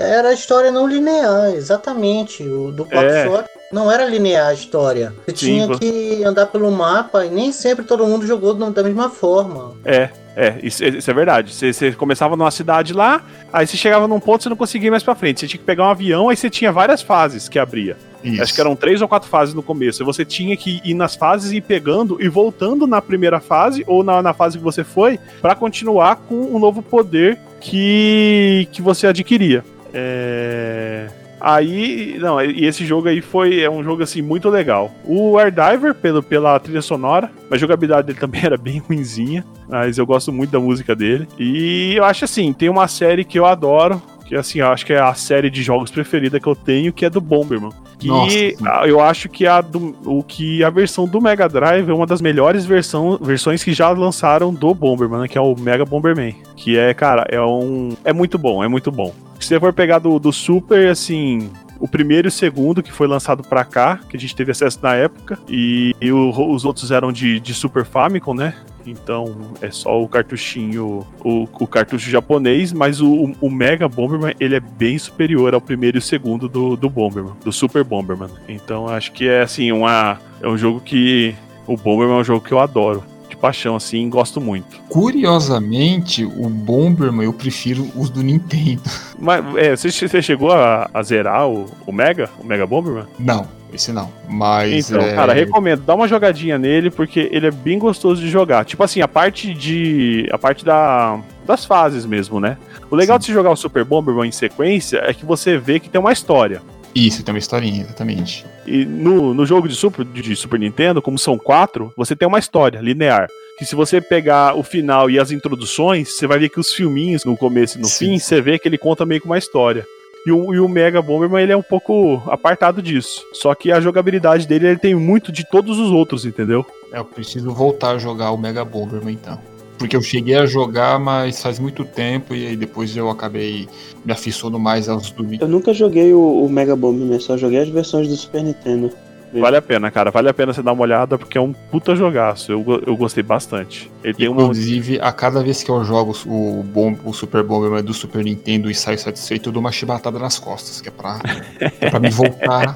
S3: era a história não linear, exatamente. O do Quackshot não era linear a história. Você
S4: Sim,
S3: tinha que andar pelo mapa e nem sempre todo mundo jogou da mesma forma.
S4: É, é, isso, isso é verdade. Você, você começava numa cidade lá, aí você chegava num ponto e você não conseguia ir mais pra frente. Você tinha que pegar um avião, aí você tinha várias fases que abria.
S2: Isso.
S4: Acho que eram três ou quatro fases no começo. E você tinha que ir nas fases e ir pegando e voltando na primeira fase ou na, na fase que você foi pra continuar com um novo poder que, que você adquiria. É... Aí, não, e esse jogo aí foi é um jogo assim muito legal. O Airdiver pelo pela trilha sonora, a jogabilidade dele também era bem ruinzinha, mas eu gosto muito da música dele. E eu acho assim, tem uma série que eu adoro, que assim, eu acho que é a série de jogos preferida que eu tenho, que é do Bomberman. Que
S2: Nossa,
S4: eu acho que a, do, o, que a versão do Mega Drive é uma das melhores versão, versões que já lançaram do Bomberman, né, que é o Mega Bomberman. Que é, cara, é um. É muito bom, é muito bom. Se você for pegar do, do Super, assim. O primeiro e o segundo que foi lançado pra cá, que a gente teve acesso na época, e, e o- os outros eram de, de Super Famicom, né? Então é só o cartuchinho, o, o cartucho japonês, mas o, o- Mega Bomberman ele é bem superior ao primeiro e segundo do, do Bomberman, do Super Bomberman. Então acho que é assim, uma, é um jogo que. O Bomberman é um jogo que eu adoro. Paixão, assim, gosto muito.
S2: Curiosamente, o Bomberman eu prefiro os do Nintendo.
S4: Mas é, você, você chegou a, a zerar o, o Mega? O Mega Bomberman?
S2: Não, esse não. Mas.
S4: Então,
S2: é,
S4: cara, recomendo, dá uma jogadinha nele, porque ele é bem gostoso de jogar. Tipo assim, a parte de. A parte da, das fases mesmo, né? O legal
S2: Sim.
S4: de se jogar o Super Bomberman em sequência é que você vê que tem uma história.
S2: Isso, tem uma historinha, exatamente.
S4: E no, no jogo de Super, de Super Nintendo, como são quatro, você tem uma história linear. que se você pegar o final e as introduções, você vai ver que os filminhos no começo e no
S2: Sim.
S4: fim, você vê que ele conta meio que uma história. E o, e o Mega Bomberman, ele é um pouco apartado disso. Só que a jogabilidade dele, ele tem muito de todos os outros, entendeu?
S2: É, Eu preciso voltar a jogar o Mega Bomberman então. Porque eu cheguei a jogar, mas faz muito tempo e aí depois eu acabei me afissando mais aos do
S1: Eu nunca joguei o, o Mega Bomberman, só joguei as versões do Super Nintendo.
S4: Vale a pena, cara. Vale a pena você dar uma olhada, porque é um puta jogaço. Eu, eu gostei bastante. Ele tem uma.
S2: Inclusive, a cada vez que eu jogo o, bom, o Super Bomberman do Super Nintendo e saio satisfeito, eu dou uma chibatada nas costas, que é pra, é pra me voltar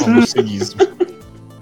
S2: ao morceguismo.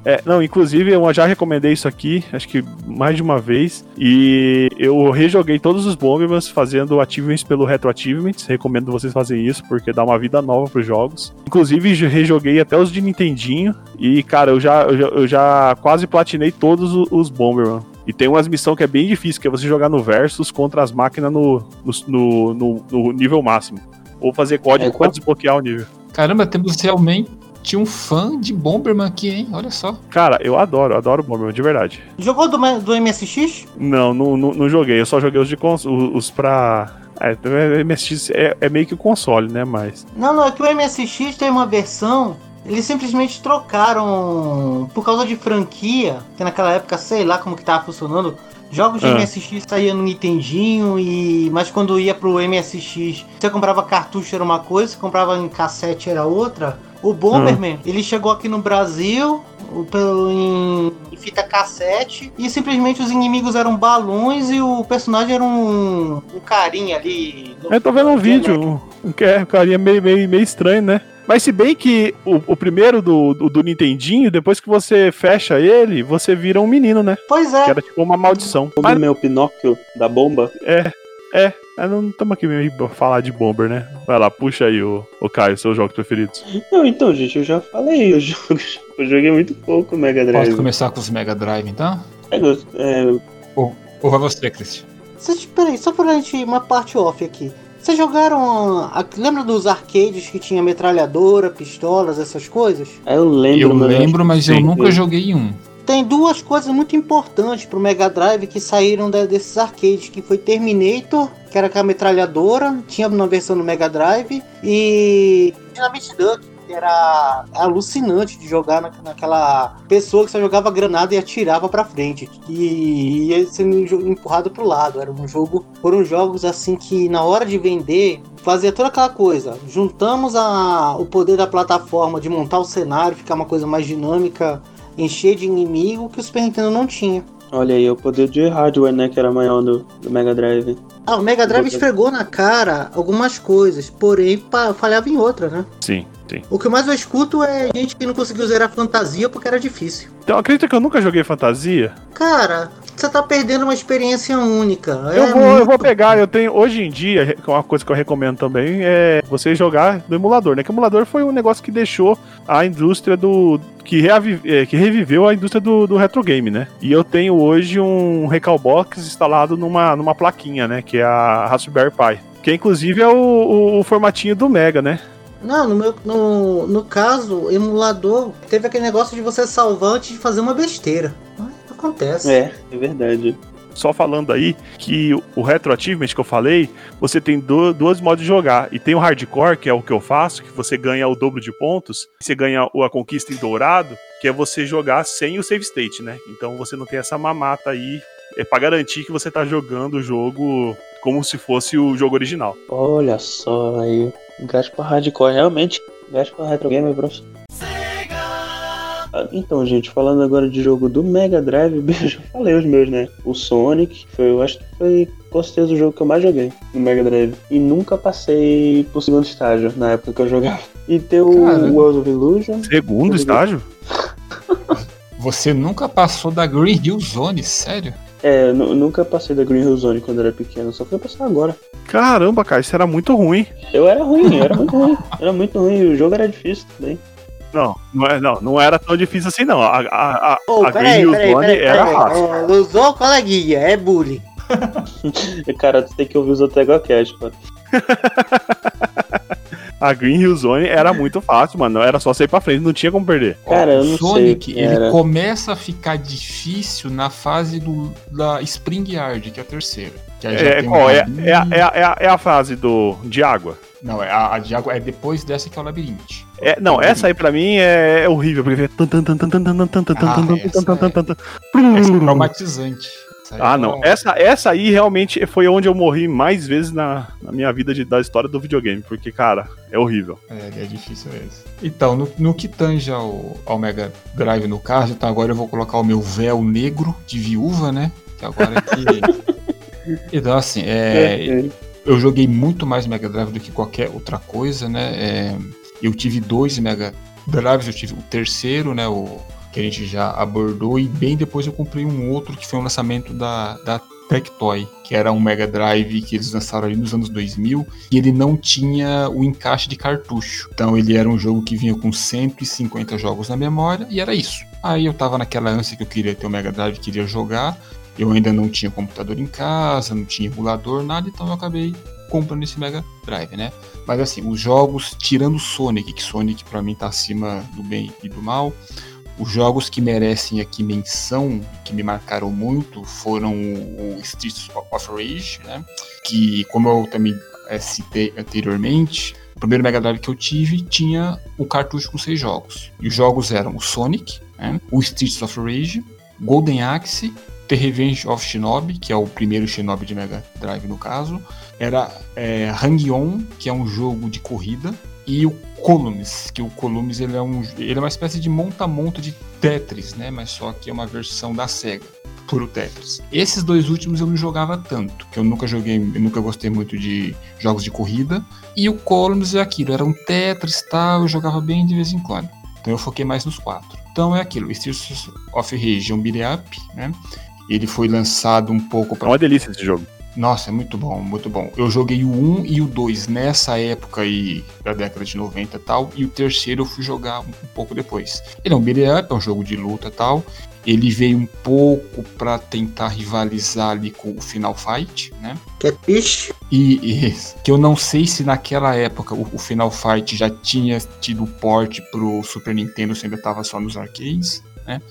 S4: É, não, inclusive eu já recomendei isso aqui, acho que mais de uma vez. E eu rejoguei todos os Bombermans fazendo achievements pelo Retro Achievements. Recomendo vocês fazerem isso, porque dá uma vida nova pros jogos. Inclusive, rejoguei até os de Nintendinho. E, cara, eu já, eu já, eu já quase platinei todos os Bomberman. E tem umas missões que é bem difícil, que é você jogar no Versus contra as máquinas no, no, no, no nível máximo. Ou fazer código
S1: É,
S4: pra desbloquear o nível.
S2: Caramba, temos realmente um fã de Bomberman aqui, hein? Olha só.
S4: Cara, eu adoro, adoro Bomberman, de verdade.
S3: Jogou do, do MSX?
S4: Não, não, não, não joguei. Eu só joguei os de cons os, os pra. É, o MSX é, é meio que o console, né? Mas.
S3: Não, não, é que o MSX tem uma versão. Eles simplesmente trocaram por causa de franquia, que naquela época, sei lá como que tava funcionando. Jogos de
S4: Ah.
S3: MSX saíam no Nintendinho e. Mas quando ia pro MSX, você comprava cartucho era uma coisa, você comprava em cassete era outra. O Bomberman, ele chegou aqui no Brasil o- pelo- em, em fita cassete e simplesmente os inimigos eram balões e o personagem era um, um carinha ali.
S4: Eu tô vendo um vídeo, um, é um carinha meio, meio, meio estranho, né? Mas se bem que o, o primeiro do, do, do Nintendinho, depois que você fecha ele, você vira um menino, né?
S3: Pois é.
S4: Que era tipo uma maldição.
S1: O
S4: Mas
S1: meu Pinóquio da bomba.
S4: é, é. Mas não estamos aqui meio pra falar de Bomber, né? Vai lá, puxa aí, o, o Caio, seus jogos preferidos.
S1: Não, então, gente, eu já falei os jogos. Eu joguei muito pouco o Mega
S2: Posso
S1: Drive.
S2: começar com os Mega Drive então?
S1: É, é,
S2: Ou vai você, Christian?
S3: Vocês, peraí, só pra gente, uma parte off aqui. Vocês jogaram. a- lembra dos arcades que tinha metralhadora, pistolas, essas coisas?
S1: aí eu lembro,
S2: Eu
S1: mas
S2: lembro, mas eu
S4: sim,
S2: nunca joguei um.
S3: Tem duas coisas muito importantes pro Mega Drive que saíram da- desses arcades, que foi Terminator, que era com a metralhadora, tinha na versão do Mega Drive, e Dynamite Duck, que era alucinante de jogar na- naquela pessoa que só jogava granada e atirava pra frente, e ia sendo empurrado pro lado. Era um jogo, foram jogos assim que na hora de vender fazia toda aquela coisa. Juntamos a, o poder da plataforma de montar o cenário, ficar uma coisa mais dinâmica encher de inimigo que o Super Nintendo não tinha.
S1: Olha aí, o poder de hardware, né, que era maior do, do Mega Drive.
S3: Ah, o Mega Drive esfregou na cara algumas coisas, porém falhava em outra, né?
S4: Sim, sim.
S3: O que mais eu escuto é gente que não conseguiu zerar fantasia porque era difícil.
S4: Então, acredita que eu nunca joguei fantasia?
S3: Cara, você tá perdendo uma experiência única.
S4: Eu
S3: É
S4: vou, eu vou
S3: muito-
S4: pegar, eu tenho. Hoje em dia, uma coisa que eu recomendo também é você jogar no emulador, né? Que o emulador foi um negócio que deixou a indústria do. que, reavi- eh, que reviveu a indústria do, do retro game, né? E eu tenho hoje um Recalbox instalado numa, numa plaquinha, né? Que é a Raspberry Pi. Que inclusive é o, o- o formatinho do Mega, né?
S3: Não, no, meu, no, no caso, emulador, teve aquele negócio de você salvar antes de fazer uma besteira. Mas Acontece.
S1: É, é verdade.
S4: Só falando aí que o Retro Achievement que eu falei, você tem do, dois modos de jogar. E tem o Hardcore, que é o que eu faço, que você ganha o dobro de pontos. Você ganha a conquista em dourado, que é você jogar sem o save state, né? Então você não tem essa mamata aí. É pra garantir que você tá jogando o jogo como se fosse o jogo original.
S1: Olha só aí. Gasto pra hardcore, realmente. Gasto pra retro game, prof. Ah, Então, gente, falando agora de jogo do Mega Drive, eu já falei os meus, né? O Sonic, que foi, eu acho que foi com certeza o jogo que eu mais joguei no Mega Drive. E nunca passei pro segundo estágio na época que eu jogava. E tem o. World of Illusion.
S4: Segundo estágio?
S2: Você nunca passou da Green Hill Zone, sério?
S1: É, nu- nunca passei da Green Hill Zone quando era pequeno, só fui passar agora.
S4: Caramba, cara, isso era muito ruim.
S1: Eu era ruim, eu era muito ruim. Era muito ruim, o jogo era difícil também.
S4: Não, não, é, não, não era tão difícil assim, não. A, a, a,
S3: Ô,
S4: a
S3: peraí,
S4: Green Hill
S3: peraí,
S4: Zone era fácil.
S3: É, usou o coleguinha, é bullying.
S1: Cara, tu tem que ouvir os Otego Cast, pô.
S4: A Green Hill Zone era muito fácil, mano. Era só sair pra frente, não tinha como perder.
S1: Cara,
S2: o Sonic,
S1: sei,
S2: ele começa a ficar difícil na fase do, da Spring Yard, que é a terceira. Que
S4: é, qual? É, é, é, a, é a fase do, de água.
S2: Não, é a, a de água é depois dessa que é o labirinto.
S4: É, não, essa aí pra mim é horrível, porque fica.
S2: Ah, essa é traumatizante.
S4: Ah,
S2: é
S4: não. Essa, essa aí realmente foi onde eu morri mais vezes na, na minha vida de- da história do videogame, porque, cara, é horrível.
S2: É, é difícil esse. Então, no, no que tange ao, ao Mega Drive no caso, então agora eu vou colocar o meu véu negro de viúva, né? Que agora é que. então, assim, é, eu joguei muito mais Mega Drive do que qualquer outra coisa, né? É, eu tive dois Mega Drives, eu tive o terceiro, né? O que a gente já abordou, e bem depois eu comprei um outro que foi um lançamento da, da Tectoy, que era um Mega Drive que eles lançaram ali nos anos 2000, e ele não tinha o encaixe de cartucho. Então ele era um jogo que vinha com 150 jogos na memória, e era isso. Aí eu tava naquela ânsia que eu queria ter o Mega Drive, queria jogar, eu ainda não tinha computador em casa, não tinha emulador, nada, então eu acabei comprando esse Mega Drive, né? Mas assim, os jogos, tirando Sonic, que Sonic pra mim tá acima do bem e do mal, os jogos que merecem aqui menção, que me marcaram muito, foram o Streets of Rage, né? Que, como eu também eh, citei anteriormente, o primeiro Mega Drive que eu tive tinha o cartucho com seis jogos. E os jogos eram o Sonic, né? o Streets of Rage, Golden Axe, The Revenge of Shinobi, que é o primeiro Shinobi de Mega Drive no caso, era é, Hang-On, que é um jogo de corrida, e o Columns, que o Columns ele é, um, ele é uma espécie de monta-monta de Tetris, né? Mas só que é uma versão da SEGA, puro Tetris. Esses dois últimos eu não jogava tanto, que eu nunca joguei, eu nunca gostei muito de jogos de corrida. E o Columns é aquilo, era um Tetris tal, eu jogava bem de vez em quando. Então eu foquei mais nos quatro. Então é aquilo, Streets of Rage é um beat up, né? Ele foi lançado um pouco
S4: É
S2: para
S4: uma delícia esse jogo.
S2: Nossa, é muito bom, muito bom. Eu joguei o 1 e o 2 nessa época aí da década de 90 e tal, e o terceiro eu fui jogar um, pouco depois. Ele é um beat'em up, é um jogo de luta e tal. Ele veio um pouco pra tentar rivalizar ali com o Final Fight, né?
S3: Catfish?
S2: E, e que eu não sei se naquela época o, o Final Fight já tinha tido porte pro Super Nintendo, se ainda tava só nos arcades.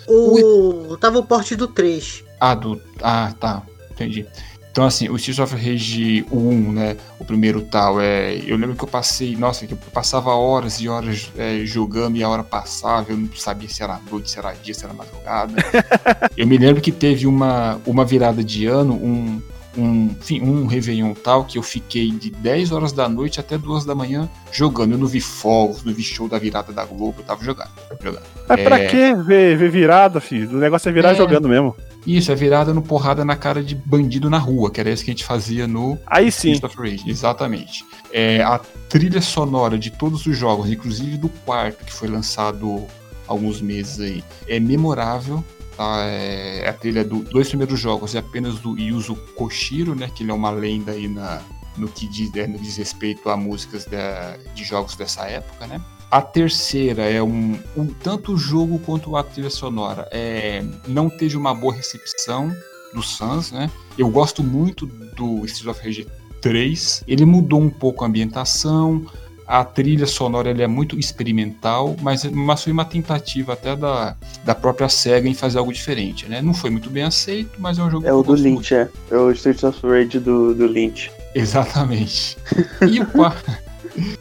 S3: O... Tava o porte do 3.
S2: Ah, do. Ah, tá. Entendi. Então, assim, o Streets of Rage 1, né? O primeiro tal, é. Eu lembro que eu passei, nossa, que eu passava horas e horas é, jogando e a hora passava, eu não sabia se era noite, se era dia, se era madrugada. eu me lembro que teve uma, uma virada de ano, um. Um, enfim, um Réveillon tal, que eu fiquei de 10 horas da noite até 2 da manhã jogando. Eu não vi fogos, não vi show da virada da Globo, eu tava jogando. jogando.
S4: Mas pra
S2: É.
S4: que ver, ver virada, filho? O negócio é virar
S2: É.
S4: jogando mesmo.
S2: Isso, é virada no porrada na cara de bandido na rua, que era isso que a gente fazia no
S4: Aí sim.
S2: Of Rage, exatamente. É, a trilha sonora de todos os jogos, inclusive do quarto, que foi lançado há alguns meses aí, é memorável. Tá? É, a trilha dos dois primeiros jogos é apenas do Yuzo Koshiro, né? Que ele é uma lenda aí na, no que diz, é, no diz respeito a músicas da- de jogos dessa época, né? A terceira é um, um tanto o jogo quanto a trilha sonora é, não teve uma boa recepção do Sans, né? Eu gosto muito do Streets of Rage 3. Ele mudou um pouco a ambientação, a trilha sonora ele é muito experimental, mas, mas foi uma tentativa até da, da própria SEGA em fazer algo diferente, né? Não foi muito bem aceito, mas é um jogo
S1: É o
S2: eu
S1: do
S2: gosto muito.
S1: Lynch, é. É o Streets of Rage do, do Lynch.
S2: Exatamente. E o, qua-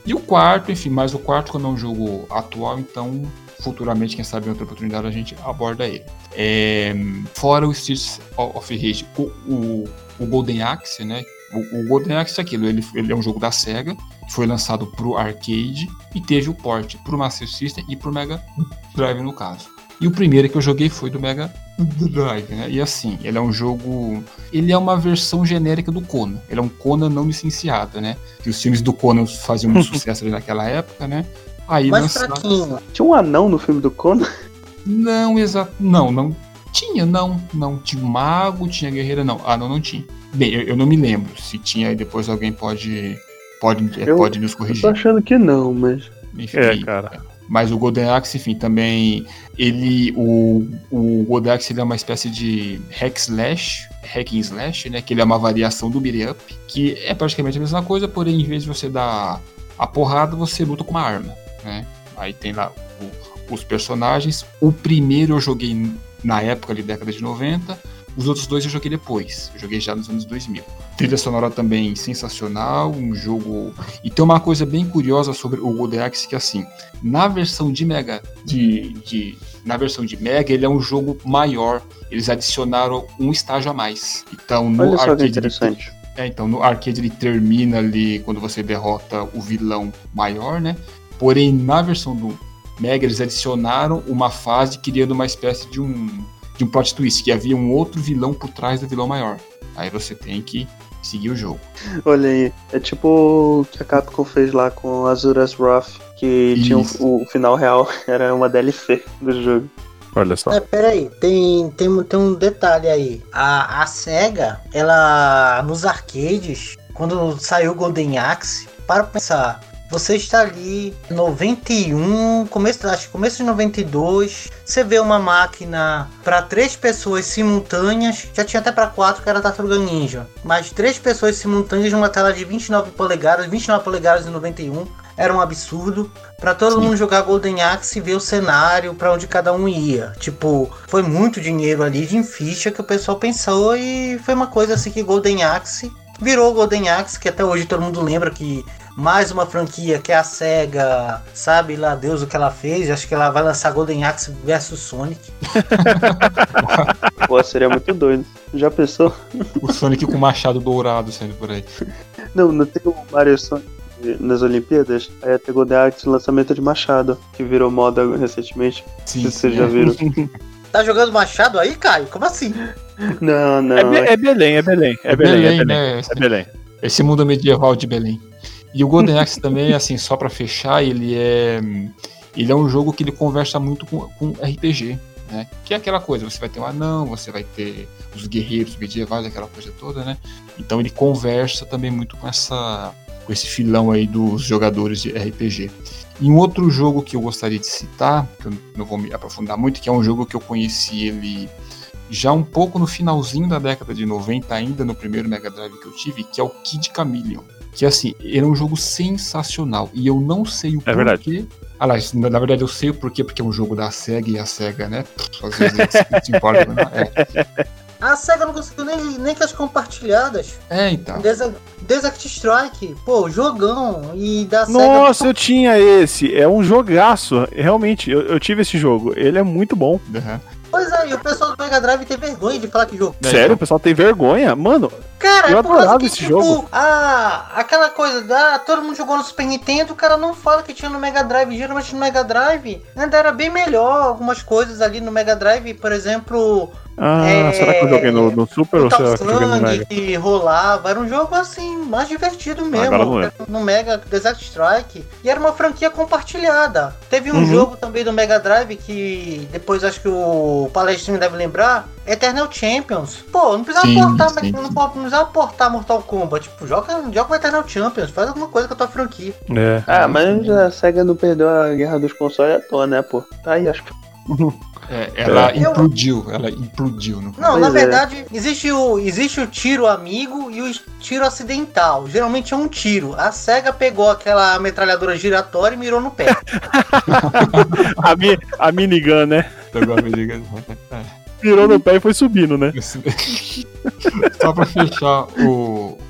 S2: e o quarto, enfim, mas o quarto quando é um jogo atual, então futuramente, quem sabe em outra oportunidade a gente aborda ele. É, fora o Streets of Rage, o, o, o Golden Axe, né? O, o Golden Axe é aquilo, ele, ele é um jogo da SEGA, foi lançado pro arcade e teve o port pro Master System e pro Mega Drive no caso. E o primeiro que eu joguei foi do Mega Drive, né? E assim, ele é um jogo. Ele é uma versão genérica do Conan. Ele é um Conan não licenciado, né? Que os filmes do Conan faziam muito sucesso ali naquela época, né? Aí
S3: Mais
S2: lançaram.
S3: fraquinho.
S1: Tinha um anão no filme do Conan?
S2: Não, exato. Não, não. Tinha, não. Não. Tinha mago, tinha guerreira, não. Ah, não, não tinha. Bem, eu, eu não me lembro. Se tinha, aí depois alguém pode. Pode, é,
S1: Eu-
S2: pode nos
S1: Eu tô
S2: corrigir.
S1: achando que não, mas.
S2: Enfim,
S4: É, cara.
S2: Mas o Golden Axe, enfim, também. Ele. O, o Golden Axe ele é uma espécie de hack slash, hack and slash, né? Que ele é uma variação do beat up, que é praticamente a mesma coisa, porém, em vez de você dar A porrada você luta com uma arma, né? Aí tem lá o- os personagens. O primeiro eu joguei na época ali, década de 90. Os outros dois eu joguei depois. Eu joguei já nos anos 2000. Trilha sonora também sensacional, um jogo. E tem uma coisa bem curiosa sobre o Golden Axe que assim, na versão de Mega, de, de- na versão de Mega, ele é um jogo maior. Eles adicionaram um estágio a mais. Então no
S1: Olha só que interessante.
S2: é, então no arcade ele termina ali quando você derrota o vilão maior, né? Porém, na versão do Mega, eles adicionaram uma fase criando uma espécie de um, de um plot twist, que havia um outro vilão por trás do vilão maior. Aí você tem que seguir o jogo.
S1: Olha aí, é tipo o que a Capcom fez lá com Azura's Wrath, que tinha
S2: Isso.
S1: o, final real, era uma DLC do jogo.
S4: Olha só.
S3: É, peraí, tem, tem, um- tem um detalhe aí. A, a SEGA, ela, nos arcades, quando saiu o Golden Axe, para pensar, você está ali 91, começo, acho que começo de 92, você vê uma máquina para três pessoas simultâneas, já tinha até para quatro que era Tartaruga Ninja, mas três pessoas simultâneas numa tela de 29 polegadas, 29 polegadas em 91, era um absurdo. Pra todo
S2: Sim.
S3: mundo jogar Golden Axe e ver o cenário pra onde cada um ia. Tipo, foi muito dinheiro ali de ficha que o pessoal pensou e foi uma coisa assim que Golden Axe virou Golden Axe, que até hoje todo mundo lembra que mais uma franquia que é a SEGA, sabe lá Deus o que ela fez, acho que ela vai lançar Golden Axe versus Sonic.
S1: Pô, seria muito doido. Já pensou?
S2: O Sonic com machado dourado saindo por aí.
S1: Não, não tem o Mario Sonic nas Olimpíadas? Aí até Golden Axe lançamento de Machado, que virou moda recentemente.
S2: Sim,
S1: Se vocês
S2: sim,
S1: já
S2: é.
S1: viram.
S3: Tá jogando Machado aí, Caio? Como assim?
S1: Não, não.
S4: É, Be- é Belém, é Belém. É
S2: É
S4: Belém,
S2: Belém,
S4: é Belém.
S2: né?
S4: É Belém.
S2: Esse mundo medieval de Belém. E o Golden Axe também, assim, só pra fechar, ele é ele é um jogo que ele conversa muito com, com RPG, né? Que é aquela coisa, você vai ter um anão, você vai ter os guerreiros medievais, aquela coisa toda, né? Então ele conversa também muito com essa com esse filão aí dos jogadores de RPG. E um outro jogo que eu gostaria de citar, que eu não vou me aprofundar muito, que é um jogo que eu conheci ele já um pouco no finalzinho da década de 90, ainda no primeiro Mega Drive que eu tive, que é o Kid Chameleon. Que assim, ele é um jogo sensacional. E eu não sei o
S4: É verdade.
S2: porquê. Aliás, na, na verdade eu sei o porquê, porque é um jogo da SEGA e a SEGA, né? pff, Às vezes eles se- né? É,
S3: A SEGA não conseguiu nem, nem com as compartilhadas.
S2: é, então.
S3: Desert, Desert Strike, pô, jogão. E da SEGA.
S4: Nossa, eu tinha esse. É um jogaço. Realmente, eu, eu tive esse jogo. Ele é muito bom.
S2: Uhum.
S3: Pois é, e o pessoal do Mega Drive tem vergonha de falar que jogo.
S4: Sério, o pessoal tem vergonha? Mano,
S3: Cara,
S4: Eu
S3: é por causa
S4: adorava
S3: que,
S4: esse
S3: tipo,
S4: jogo.
S3: Ah, aquela coisa da. Todo mundo jogou no Super Nintendo, o cara não fala que tinha no Mega Drive. Geralmente no Mega Drive ainda era bem melhor. Algumas coisas ali no Mega Drive, por exemplo,
S4: ah,
S3: É,
S4: será que eu joguei no, no Super
S3: o
S4: ou será que eu joguei no Mega?
S3: que rolava. Era um jogo assim, mais divertido mesmo.
S4: Agora não lembro.
S3: no Mega Desert Strike. E era uma franquia compartilhada. Teve um
S4: Uhum.
S3: jogo também do Mega Drive que depois acho que o Palestrinho deve lembrar. Eternal Champions. Pô, não precisava
S2: Sim,
S3: portar,
S2: sim,
S3: não
S2: sim.
S3: precisava portar Mortal Kombat. Tipo, joga, joga o Eternal Champions, faz alguma coisa com a tua franquia.
S4: É.
S1: Ah, mas a SEGA não perdeu a guerra dos consoles à toa, né, pô? Tá aí, acho que.
S2: É, ela
S3: Eu-
S2: implodiu, ela implodiu. No...
S3: Não, na
S1: é.
S3: verdade, existe o, existe o tiro amigo e o tiro acidental. Geralmente é um tiro. A SEGA pegou aquela metralhadora giratória e mirou no pé.
S4: A, mi, a minigun, né?
S2: Agora me diga- É.
S4: Virou no pé e foi subindo, né?
S2: Só pra fechar o,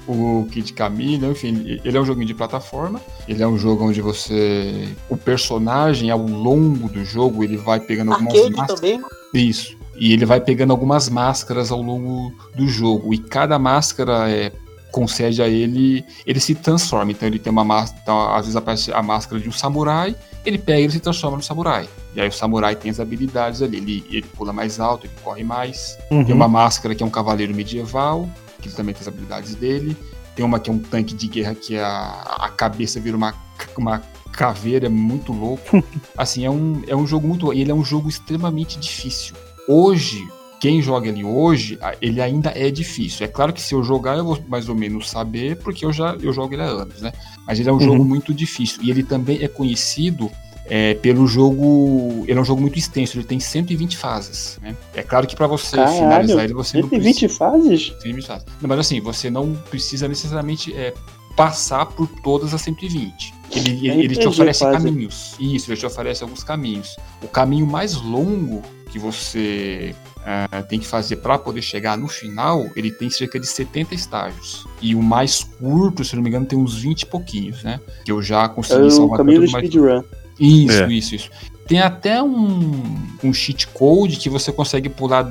S2: o Kid Camille, enfim, ele é um joguinho de plataforma. Ele é um jogo onde você. O personagem, ao longo do jogo, ele vai pegando algumas
S3: Arcade
S2: máscaras.
S3: também.
S2: Isso. E ele vai pegando algumas máscaras ao longo do jogo. E cada máscara é, concede a ele. Ele se transforma. Então ele tem uma máscara. Então, às vezes aparece a máscara de um samurai. Ele pega e ele se transforma no samurai. E aí o samurai tem as habilidades ali. Ele, ele pula mais alto, ele corre mais. Tem
S4: Uhum.
S2: uma máscara que é um cavaleiro medieval, que também tem as habilidades dele. Tem uma que é um tanque de guerra, que é a, a cabeça vira uma, uma caveira, é muito louco. assim, é um, é um jogo muito. Ele é um jogo extremamente difícil. Hoje, quem joga ele hoje, ele ainda é difícil. É claro que se eu jogar, eu vou mais ou menos saber, porque eu já eu jogo ele há anos, né? Mas ele é um
S4: Uhum.
S2: jogo muito difícil. E ele também é conhecido é, pelo jogo. Ele é um jogo muito extenso, ele tem 120 fases. Né? É claro que para você
S1: Caralho,
S2: finalizar ele, você não
S1: 120 fases?
S2: 120 fases. Não, mas assim, você não precisa necessariamente é, passar por todas as 120. Ele, ele, ele te oferece
S1: quase.
S2: caminhos. Isso, ele te oferece alguns caminhos. O caminho mais longo que você ah, tem que fazer para poder chegar no final, ele tem cerca de 70 estágios. E o mais curto, se não me engano, tem uns 20 e pouquinhos, né? Que eu já
S1: É
S2: consegui
S1: o
S2: salvar
S1: caminho do speedrun.
S2: Isso,
S4: É.
S2: isso, isso. Tem até um, um cheat code que você consegue pular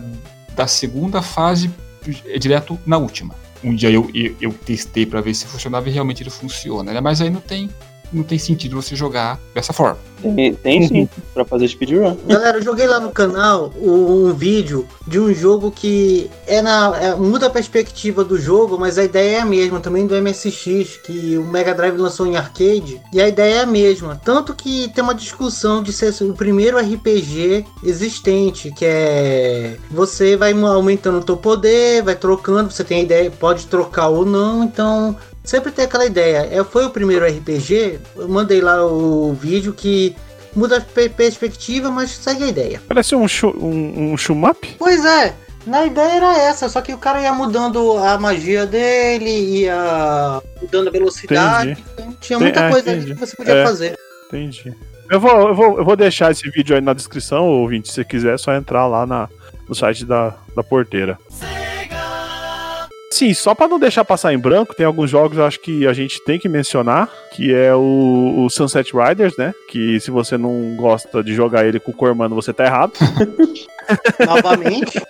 S2: da segunda fase eh, direto na última. Um dia eu, eu, eu testei pra ver se funcionava e realmente ele funciona, né? Mas aí não tem, não tem sentido você jogar dessa forma.
S1: Tem, tem sim, pra fazer speedrun.
S3: Galera, eu joguei lá no canal um, um vídeo de um jogo que é na, é- muda a perspectiva do jogo, mas a ideia é a mesma, também do MSX, que o Mega Drive lançou em arcade, e a ideia é a mesma. Tanto que tem uma discussão de ser o primeiro RPG existente, que é você vai aumentando o teu poder, vai trocando, você tem a ideia, pode trocar ou não, então sempre tem aquela ideia. É, foi o primeiro RPG, eu mandei lá o vídeo que muda a pe- perspectiva, mas segue a ideia.
S4: Parece um, um, um shumap?
S3: Pois é, na ideia era essa, só que o cara ia mudando a magia dele, ia mudando a velocidade, então tinha
S4: Tem-
S3: muita
S4: é,
S3: coisa ali
S4: entendi.
S3: que você podia
S4: É.
S3: fazer.
S4: Entendi. Eu vou, eu, vou, eu vou deixar esse vídeo aí na descrição, ouvinte. Se você quiser, é só entrar lá na, no site da, da porteira. Sim, só pra não deixar passar em branco, tem alguns jogos acho que a gente tem que mencionar, que é o, o Sunset Riders, né? Que se você não gosta de jogar ele com o Cormano, você tá errado.
S3: Novamente,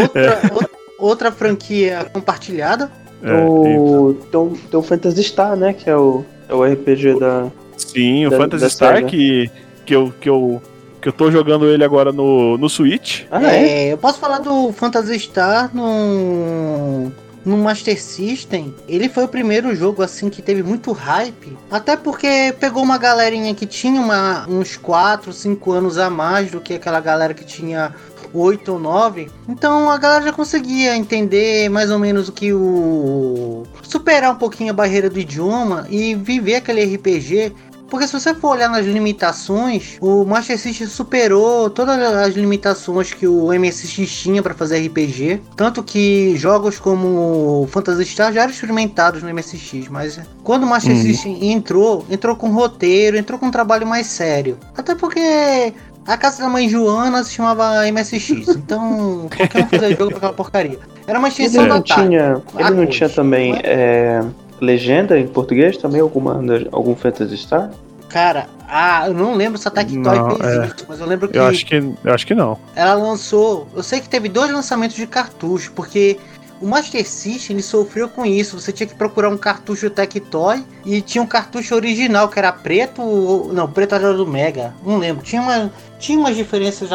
S3: outra, outra, outra franquia compartilhada.
S4: É,
S1: o, tem, um- tem o Phantasy Star, né? Que é o, é o RPG da.
S4: sim, o
S1: da-
S4: Phantasy
S1: da
S4: Star, que, que, eu, que, eu, que eu tô jogando ele agora no, no Switch.
S1: Ah, é?
S3: É, eu posso falar do Phantasy Star no, no Master System. Ele foi o primeiro jogo assim que teve muito hype. Até porque pegou uma galerinha que tinha uma- uns 4, 5 anos a mais do que aquela galera que tinha 8 ou 9. Então a galera já conseguia entender mais ou menos o que o. superar um pouquinho a barreira do idioma e viver aquele RPG. Porque se você for olhar nas limitações, o Master System superou todas as limitações que o MSX tinha para fazer RPG. Tanto que jogos como Phantasy Star já eram experimentados no MSX, mas quando o Master
S4: Uhum.
S3: System entrou, entrou com roteiro, entrou com um trabalho mais sério. Até porque a casa da mãe Joana se chamava MSX, então qualquer um fazia jogo pra aquela porcaria. Era uma
S1: Ele
S3: extensão da
S1: não
S3: Atari.
S1: tinha, ele não tinha também
S3: não é?
S1: é, legenda em português também? Alguma, algum Phantasy Star?
S3: Cara, ah, eu não lembro se a Tectoy fez
S4: é.
S3: isso, mas eu lembro que
S4: Eu acho que, eu acho que não.
S3: ela lançou. Eu sei que teve dois lançamentos de cartucho, porque o Master System ele sofreu com isso. Você tinha que procurar um cartucho Tectoy e tinha um cartucho original que era preto. ou- Não, preto era do Mega. Não lembro. Tinha, uma, tinha umas diferenças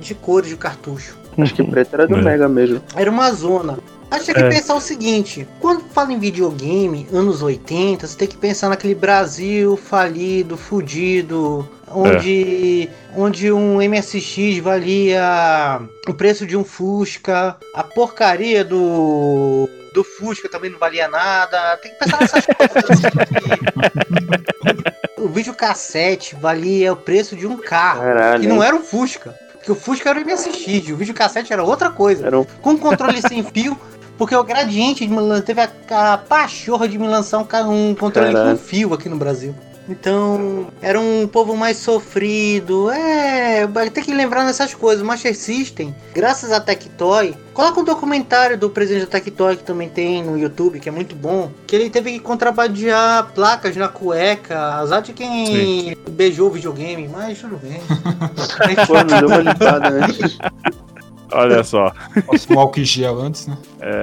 S3: de cores de cartucho.
S1: Acho que preto era do
S4: É.
S1: Mega mesmo.
S3: Era uma zona. Aí você tem
S4: É.
S3: que pensar o seguinte: quando fala em videogame, anos 80, você tem que pensar naquele Brasil falido, fudido, onde, onde um MSX valia o preço de um Fusca, a porcaria do. Do Fusca também não valia nada. Tem que pensar nessas coisas. assim. o videocassete valia o preço de um carro.
S1: Caralho.
S3: Que não era o Fusca. Porque o Fusca era o MSX, o videocassete era outra coisa.
S1: Era um
S3: Com controle sem fio, porque o Gradiente me lan- teve a, a pachorra de me lançar um, um controle com fio aqui no Brasil. Então, era um povo mais sofrido. É, tem que lembrar nessas coisas. O Master System, graças a Tectoy, coloca um documentário do presidente da Tectoy que também tem no YouTube, que é muito bom. Que ele teve que contrabandear placas na cueca, azar de quem beijou o videogame, mas tudo bem.
S1: Pô, não deu uma limpada, né?
S4: Olha só.
S2: Nossa, um álcool em gel antes, né?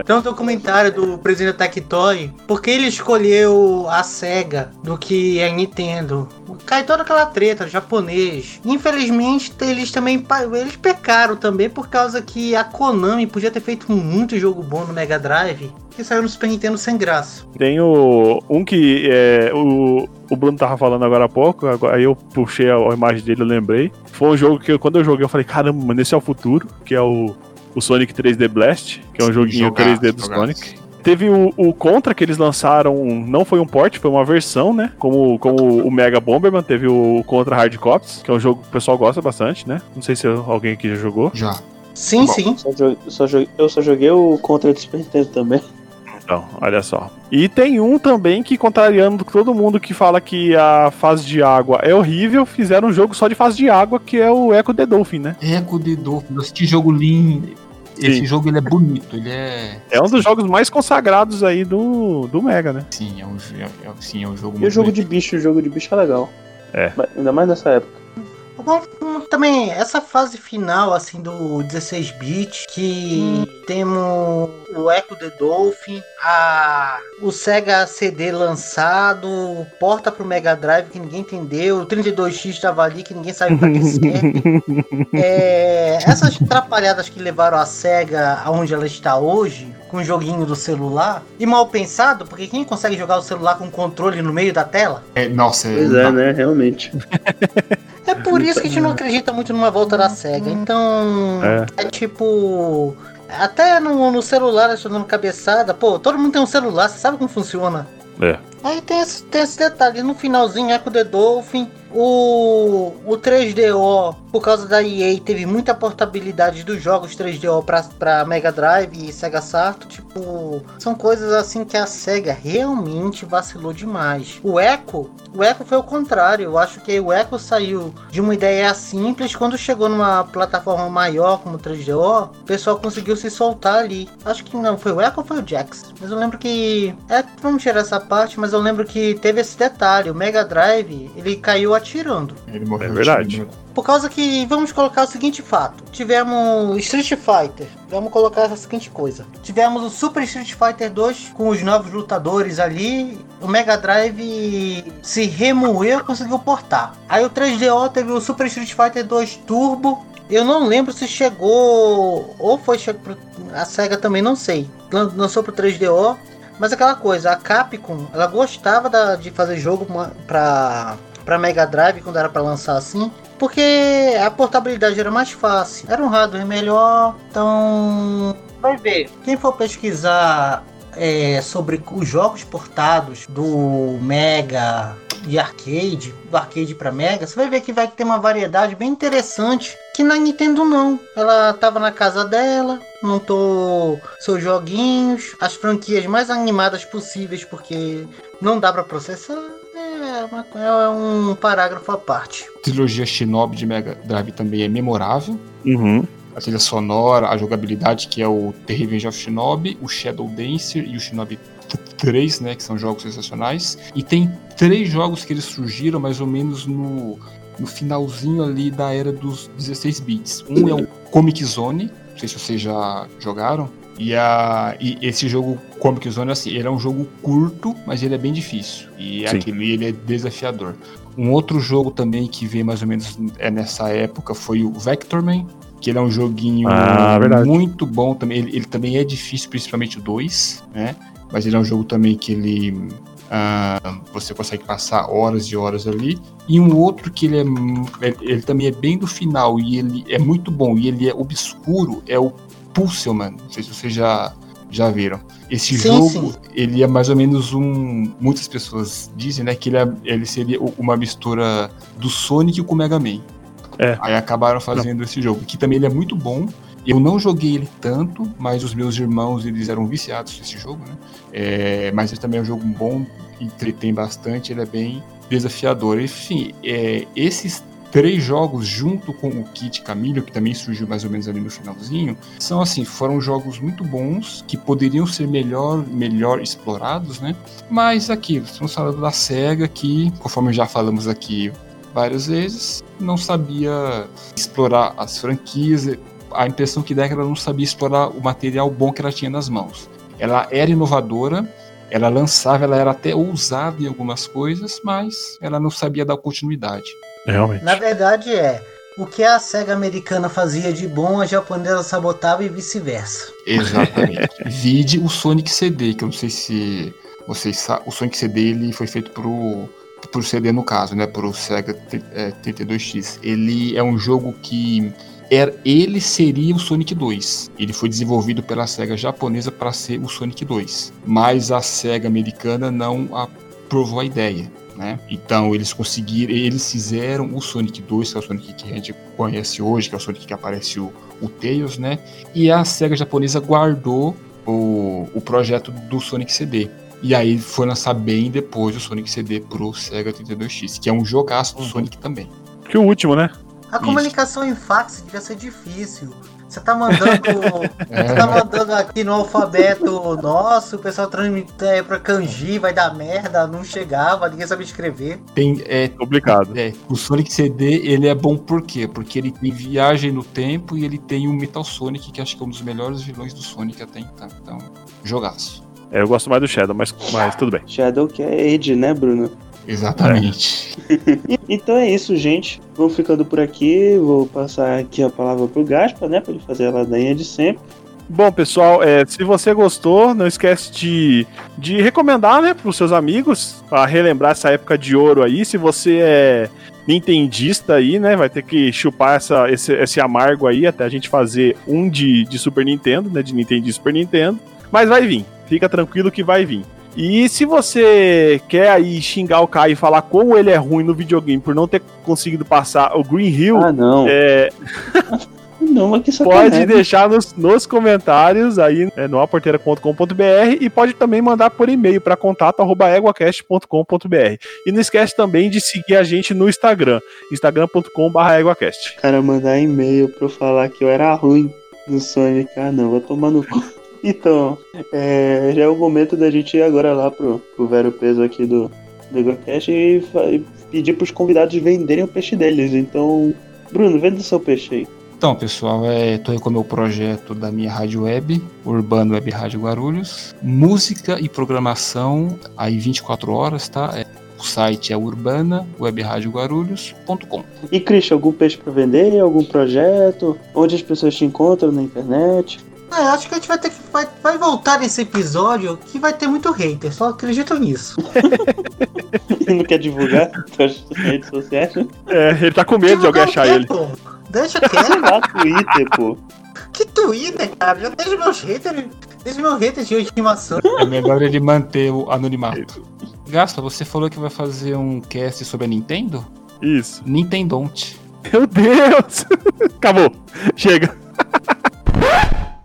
S3: Tem um documentário do presidente da Tectoy, porque ele escolheu a SEGA do que a Nintendo. Cai toda aquela treta, japonês. Infelizmente, eles também eles pecaram também por causa que a Konami podia ter feito muito jogo bom no Mega Drive, que saiu no Super Nintendo sem graça.
S4: Tem o. Um que é, o, o Bruno tava falando agora há pouco, agora- aí eu puxei a, a imagem dele, eu lembrei. Foi um jogo que eu- quando eu joguei, eu falei, caramba, mano, esse é o futuro, que é o, o Sonic 3D Blast, que é um joguinho
S2: Jogaço,
S4: 3D do. Sonic. Teve o, o Contra que eles lançaram, não foi um port, foi uma versão, né? Como, como o Mega Bomberman, teve o Contra Hard Cops, que é um jogo que o pessoal gosta bastante, né? Não sei se alguém aqui já jogou.
S2: Já.
S3: Sim,
S1: Bom,
S3: sim.
S1: só só joguei- eu só joguei o Contra do Super Nintendo também.
S4: Então, olha só. E tem um também que, contrariando todo mundo que fala que a fase de água é horrível, fizeram um jogo só de fase de água, que é o Echo the Dolphin, né?
S2: Eco de Dolphin, que jogo lindo. Esse
S4: Sim.
S2: jogo ele é bonito, ele é.
S4: É um dos jogos mais consagrados aí do, do Mega, né?
S2: Sim, é um, é, é- sim, é um jogo
S1: E o jogo
S2: bonito.
S1: de bicho, o jogo de bicho é legal.
S4: É.
S1: Mas Ainda mais nessa época.
S3: Bom, hum, também essa fase final assim do 16 bit que temos o Echo the Dolphin, a o Sega CD lançado, porta pro Mega Drive que ninguém entendeu, o 32X estava ali que ninguém sabe pra que serve. É, essas atrapalhadas que levaram a Sega aonde ela está hoje, com o joguinho do celular, e mal pensado, porque quem consegue jogar o celular com controle no meio da tela?
S2: É, nossa,
S1: Pois é, né? Realmente.
S3: É por isso que a gente não acredita muito numa volta da SEGA. Então. É, tipo. Até no, no celular, dando cabeçada. Pô, todo mundo tem um celular, você sabe como funciona.
S4: É.
S3: Aí tem esse, tem esse detalhe. No finalzinho, Echo the Dolphin. O, o 3DO, por causa da EA, teve muita portabilidade dos jogos 3DO pra, pra Mega Drive e Sega Saturn. Tipo, são coisas assim que a Sega realmente vacilou demais. O Echo, o Echo foi o contrário. Eu acho que o Echo saiu de uma ideia simples. Quando chegou numa plataforma maior como o 3DO, o pessoal conseguiu se soltar ali. Acho que não, foi o Echo ou foi o Jax? Mas eu lembro que. É, vamos tirar essa parte, mas eu lembro que teve esse detalhe. O Mega Drive, ele caiu atirando.
S2: Ele morreu
S4: É verdade.
S3: Por causa que, vamos colocar o seguinte fato: tivemos Street Fighter, vamos colocar a seguinte coisa: tivemos o Super Street Fighter 2 com os novos lutadores ali, o Mega Drive se remoeu conseguiu portar. Aí o 3DO teve o Super Street Fighter 2 Turbo. Eu não lembro se chegou ou foi pro- a Sega também, não sei. Lan- Lançou pro 3DO. Mas aquela coisa, a Capcom, ela gostava da- de fazer jogo ma- pra Mega Drive quando era pra lançar assim. Porque a portabilidade era mais fácil, era um hardware melhor, então vai ver. Quem for pesquisar é, sobre os jogos portados do Mega e Arcade, do Arcade para Mega, você vai ver que vai ter uma variedade bem interessante que na Nintendo não. Ela tava na casa dela, montou seus joguinhos, as franquias mais animadas possíveis porque não dá para processar. É, uma- é um parágrafo à parte.
S2: A trilogia Shinobi de Mega Drive também é memorável.
S4: Uhum.
S2: A trilha sonora, a jogabilidade, que é o The Revenge of Shinobi, o Shadow Dancer e o Shinobi 3, né, que são jogos sensacionais. E tem três jogos que eles surgiram mais ou menos no, no finalzinho ali da era dos 16 bits. Um é o Comic Zone, não sei se vocês já jogaram. E, a, e esse jogo Comic Zone, assim, ele é um jogo curto, mas ele é bem difícil. E é aquilo, ele é desafiador. Um outro jogo também que veio mais ou menos é nessa época foi o Vectorman, que ele é um joguinho
S4: Ah,
S2: muito bom também. Ele, ele também é difícil, principalmente o 2, né? Mas ele é um jogo também que ele ah, você consegue passar horas e horas ali. E um outro que ele é ele também é bem do final e ele é muito bom e ele é obscuro é o Pulseman. Não sei se vocês já já viram. Esse
S3: Sim,
S2: jogo,
S3: sim.
S2: ele é mais ou menos um. Muitas pessoas dizem, né, que ele, é, ele seria uma mistura do Sonic com o Mega Man.
S4: É.
S2: Aí acabaram fazendo esse jogo, que também ele é muito bom. Eu não joguei ele tanto, mas os meus irmãos eles eram viciados nesse jogo, né? É, mas ele também é um jogo bom, entretém bastante, ele é bem desafiador. Enfim, é, esses três jogos junto com o Kit Camilo, que também surgiu mais ou menos ali no finalzinho, são assim, foram jogos muito bons que poderiam ser melhor, melhor explorados, né? Mas aquilo, estamos falando da SEGA que, conforme já falamos aqui várias vezes, não sabia explorar as franquias. A impressão que dá é que ela não sabia explorar o material bom que ela tinha nas mãos. Ela era inovadora, ela lançava, ela era até ousada em algumas coisas, mas ela não sabia dar continuidade.
S4: Realmente.
S3: Na verdade é, o que a SEGA americana fazia de bom, a japonesa sabotava e vice-versa.
S2: Exatamente. Vide o Sonic CD, que eu não sei se vocês sabem. O Sonic CD ele foi feito pro, pro CD no caso, né? Pro Sega T- é, 32X. Ele é um jogo que era, ele seria o Sonic 2. Ele foi desenvolvido pela Sega japonesa para ser o Sonic 2. Mas a Sega americana não aprovou a ideia. Né? Então eles conseguiram, eles fizeram o Sonic 2, que é o Sonic que a gente conhece hoje, que é o Sonic que aparece o, o Tails, né? E a SEGA japonesa guardou o, o projeto do Sonic CD. E aí foi lançar bem depois o Sonic CD pro Sega 32X, que é um jogaço do Sonic também.
S4: Que o último, né?
S3: A
S2: Isso.
S3: comunicação em fax devia ser difícil. Você tá mandando.
S2: É.
S3: Você tá mandando aqui no alfabeto nosso, o pessoal transmite é, pra kanji, vai dar merda, não chegava, ninguém sabia escrever.
S2: Tem, é,
S4: Complicado.
S2: é, o Sonic CD ele é bom por quê? Porque ele tem viagem no tempo e ele tem o Metal Sonic, que acho que é um dos melhores vilões do Sonic até então. Então, jogaço.
S4: É, eu gosto mais do Shadow, mas, mas tudo bem.
S1: Shadow que é Age, né, Bruno?
S2: Exatamente.
S1: E- Então é isso, gente. Vamos ficando por aqui. Vou passar aqui a palavra pro Gaspa, né? Pra ele fazer a ladainha de sempre.
S4: Bom, pessoal, é, se você gostou, não esquece de, de recomendar, né, pros seus amigos, pra relembrar essa época de ouro aí. Se você é nintendista aí, né, vai ter que chupar essa, esse, esse amargo aí até a gente fazer um de, de Super Nintendo, né, de Nintendo e Super Nintendo. Mas vai vir, fica tranquilo que vai vir. E se você quer aí xingar o Kai e falar como ele é ruim no videogame por não ter conseguido passar o Green Hill,
S1: Ah, não.
S4: é,
S1: Não, mas que
S4: Pode deixar nos, nos comentários aí é, no aporteira.com.br e pode também mandar por e-mail para contato@eguacast.com.br. E não esquece também de seguir a gente no Instagram, instagram.com/eguacast.
S1: Cara mandar e-mail eu falar que eu era ruim no Sonic. Ah, não, vou tomar no cu. Então, é, já é o momento da gente ir agora lá pro, pro Vero Peso aqui do, do e, e pedir pros convidados venderem o peixe deles. Então, Bruno, venda o seu peixe aí.
S2: Então, pessoal, é, tô aí com o meu projeto da minha rádio web, Urbano Web Rádio Guarulhos. Música e programação aí 24 horas, tá? É, o site é urbanawebrádioguarulhos.com.
S1: E Christian, algum peixe pra vender? Algum projeto? Onde as pessoas te encontram na internet?
S3: É, acho que a gente vai ter que. Vai, vai voltar nesse episódio que vai ter muito hater, só acredito nisso.
S1: não quer divulgar suas redes sociais?
S4: É, ele tá com medo de alguém achar ele.
S3: pô? Deixa quieto.
S1: lá, Twitter, pô.
S3: que Twitter, cara? Já deixa meus haters. Deixa meus haters de estimação.
S2: É melhor ele manter o anonimato. Gaspa, você falou que vai fazer um cast sobre a Nintendo?
S4: Isso.
S2: Nintendonte.
S4: Meu Deus! Acabou. Chega.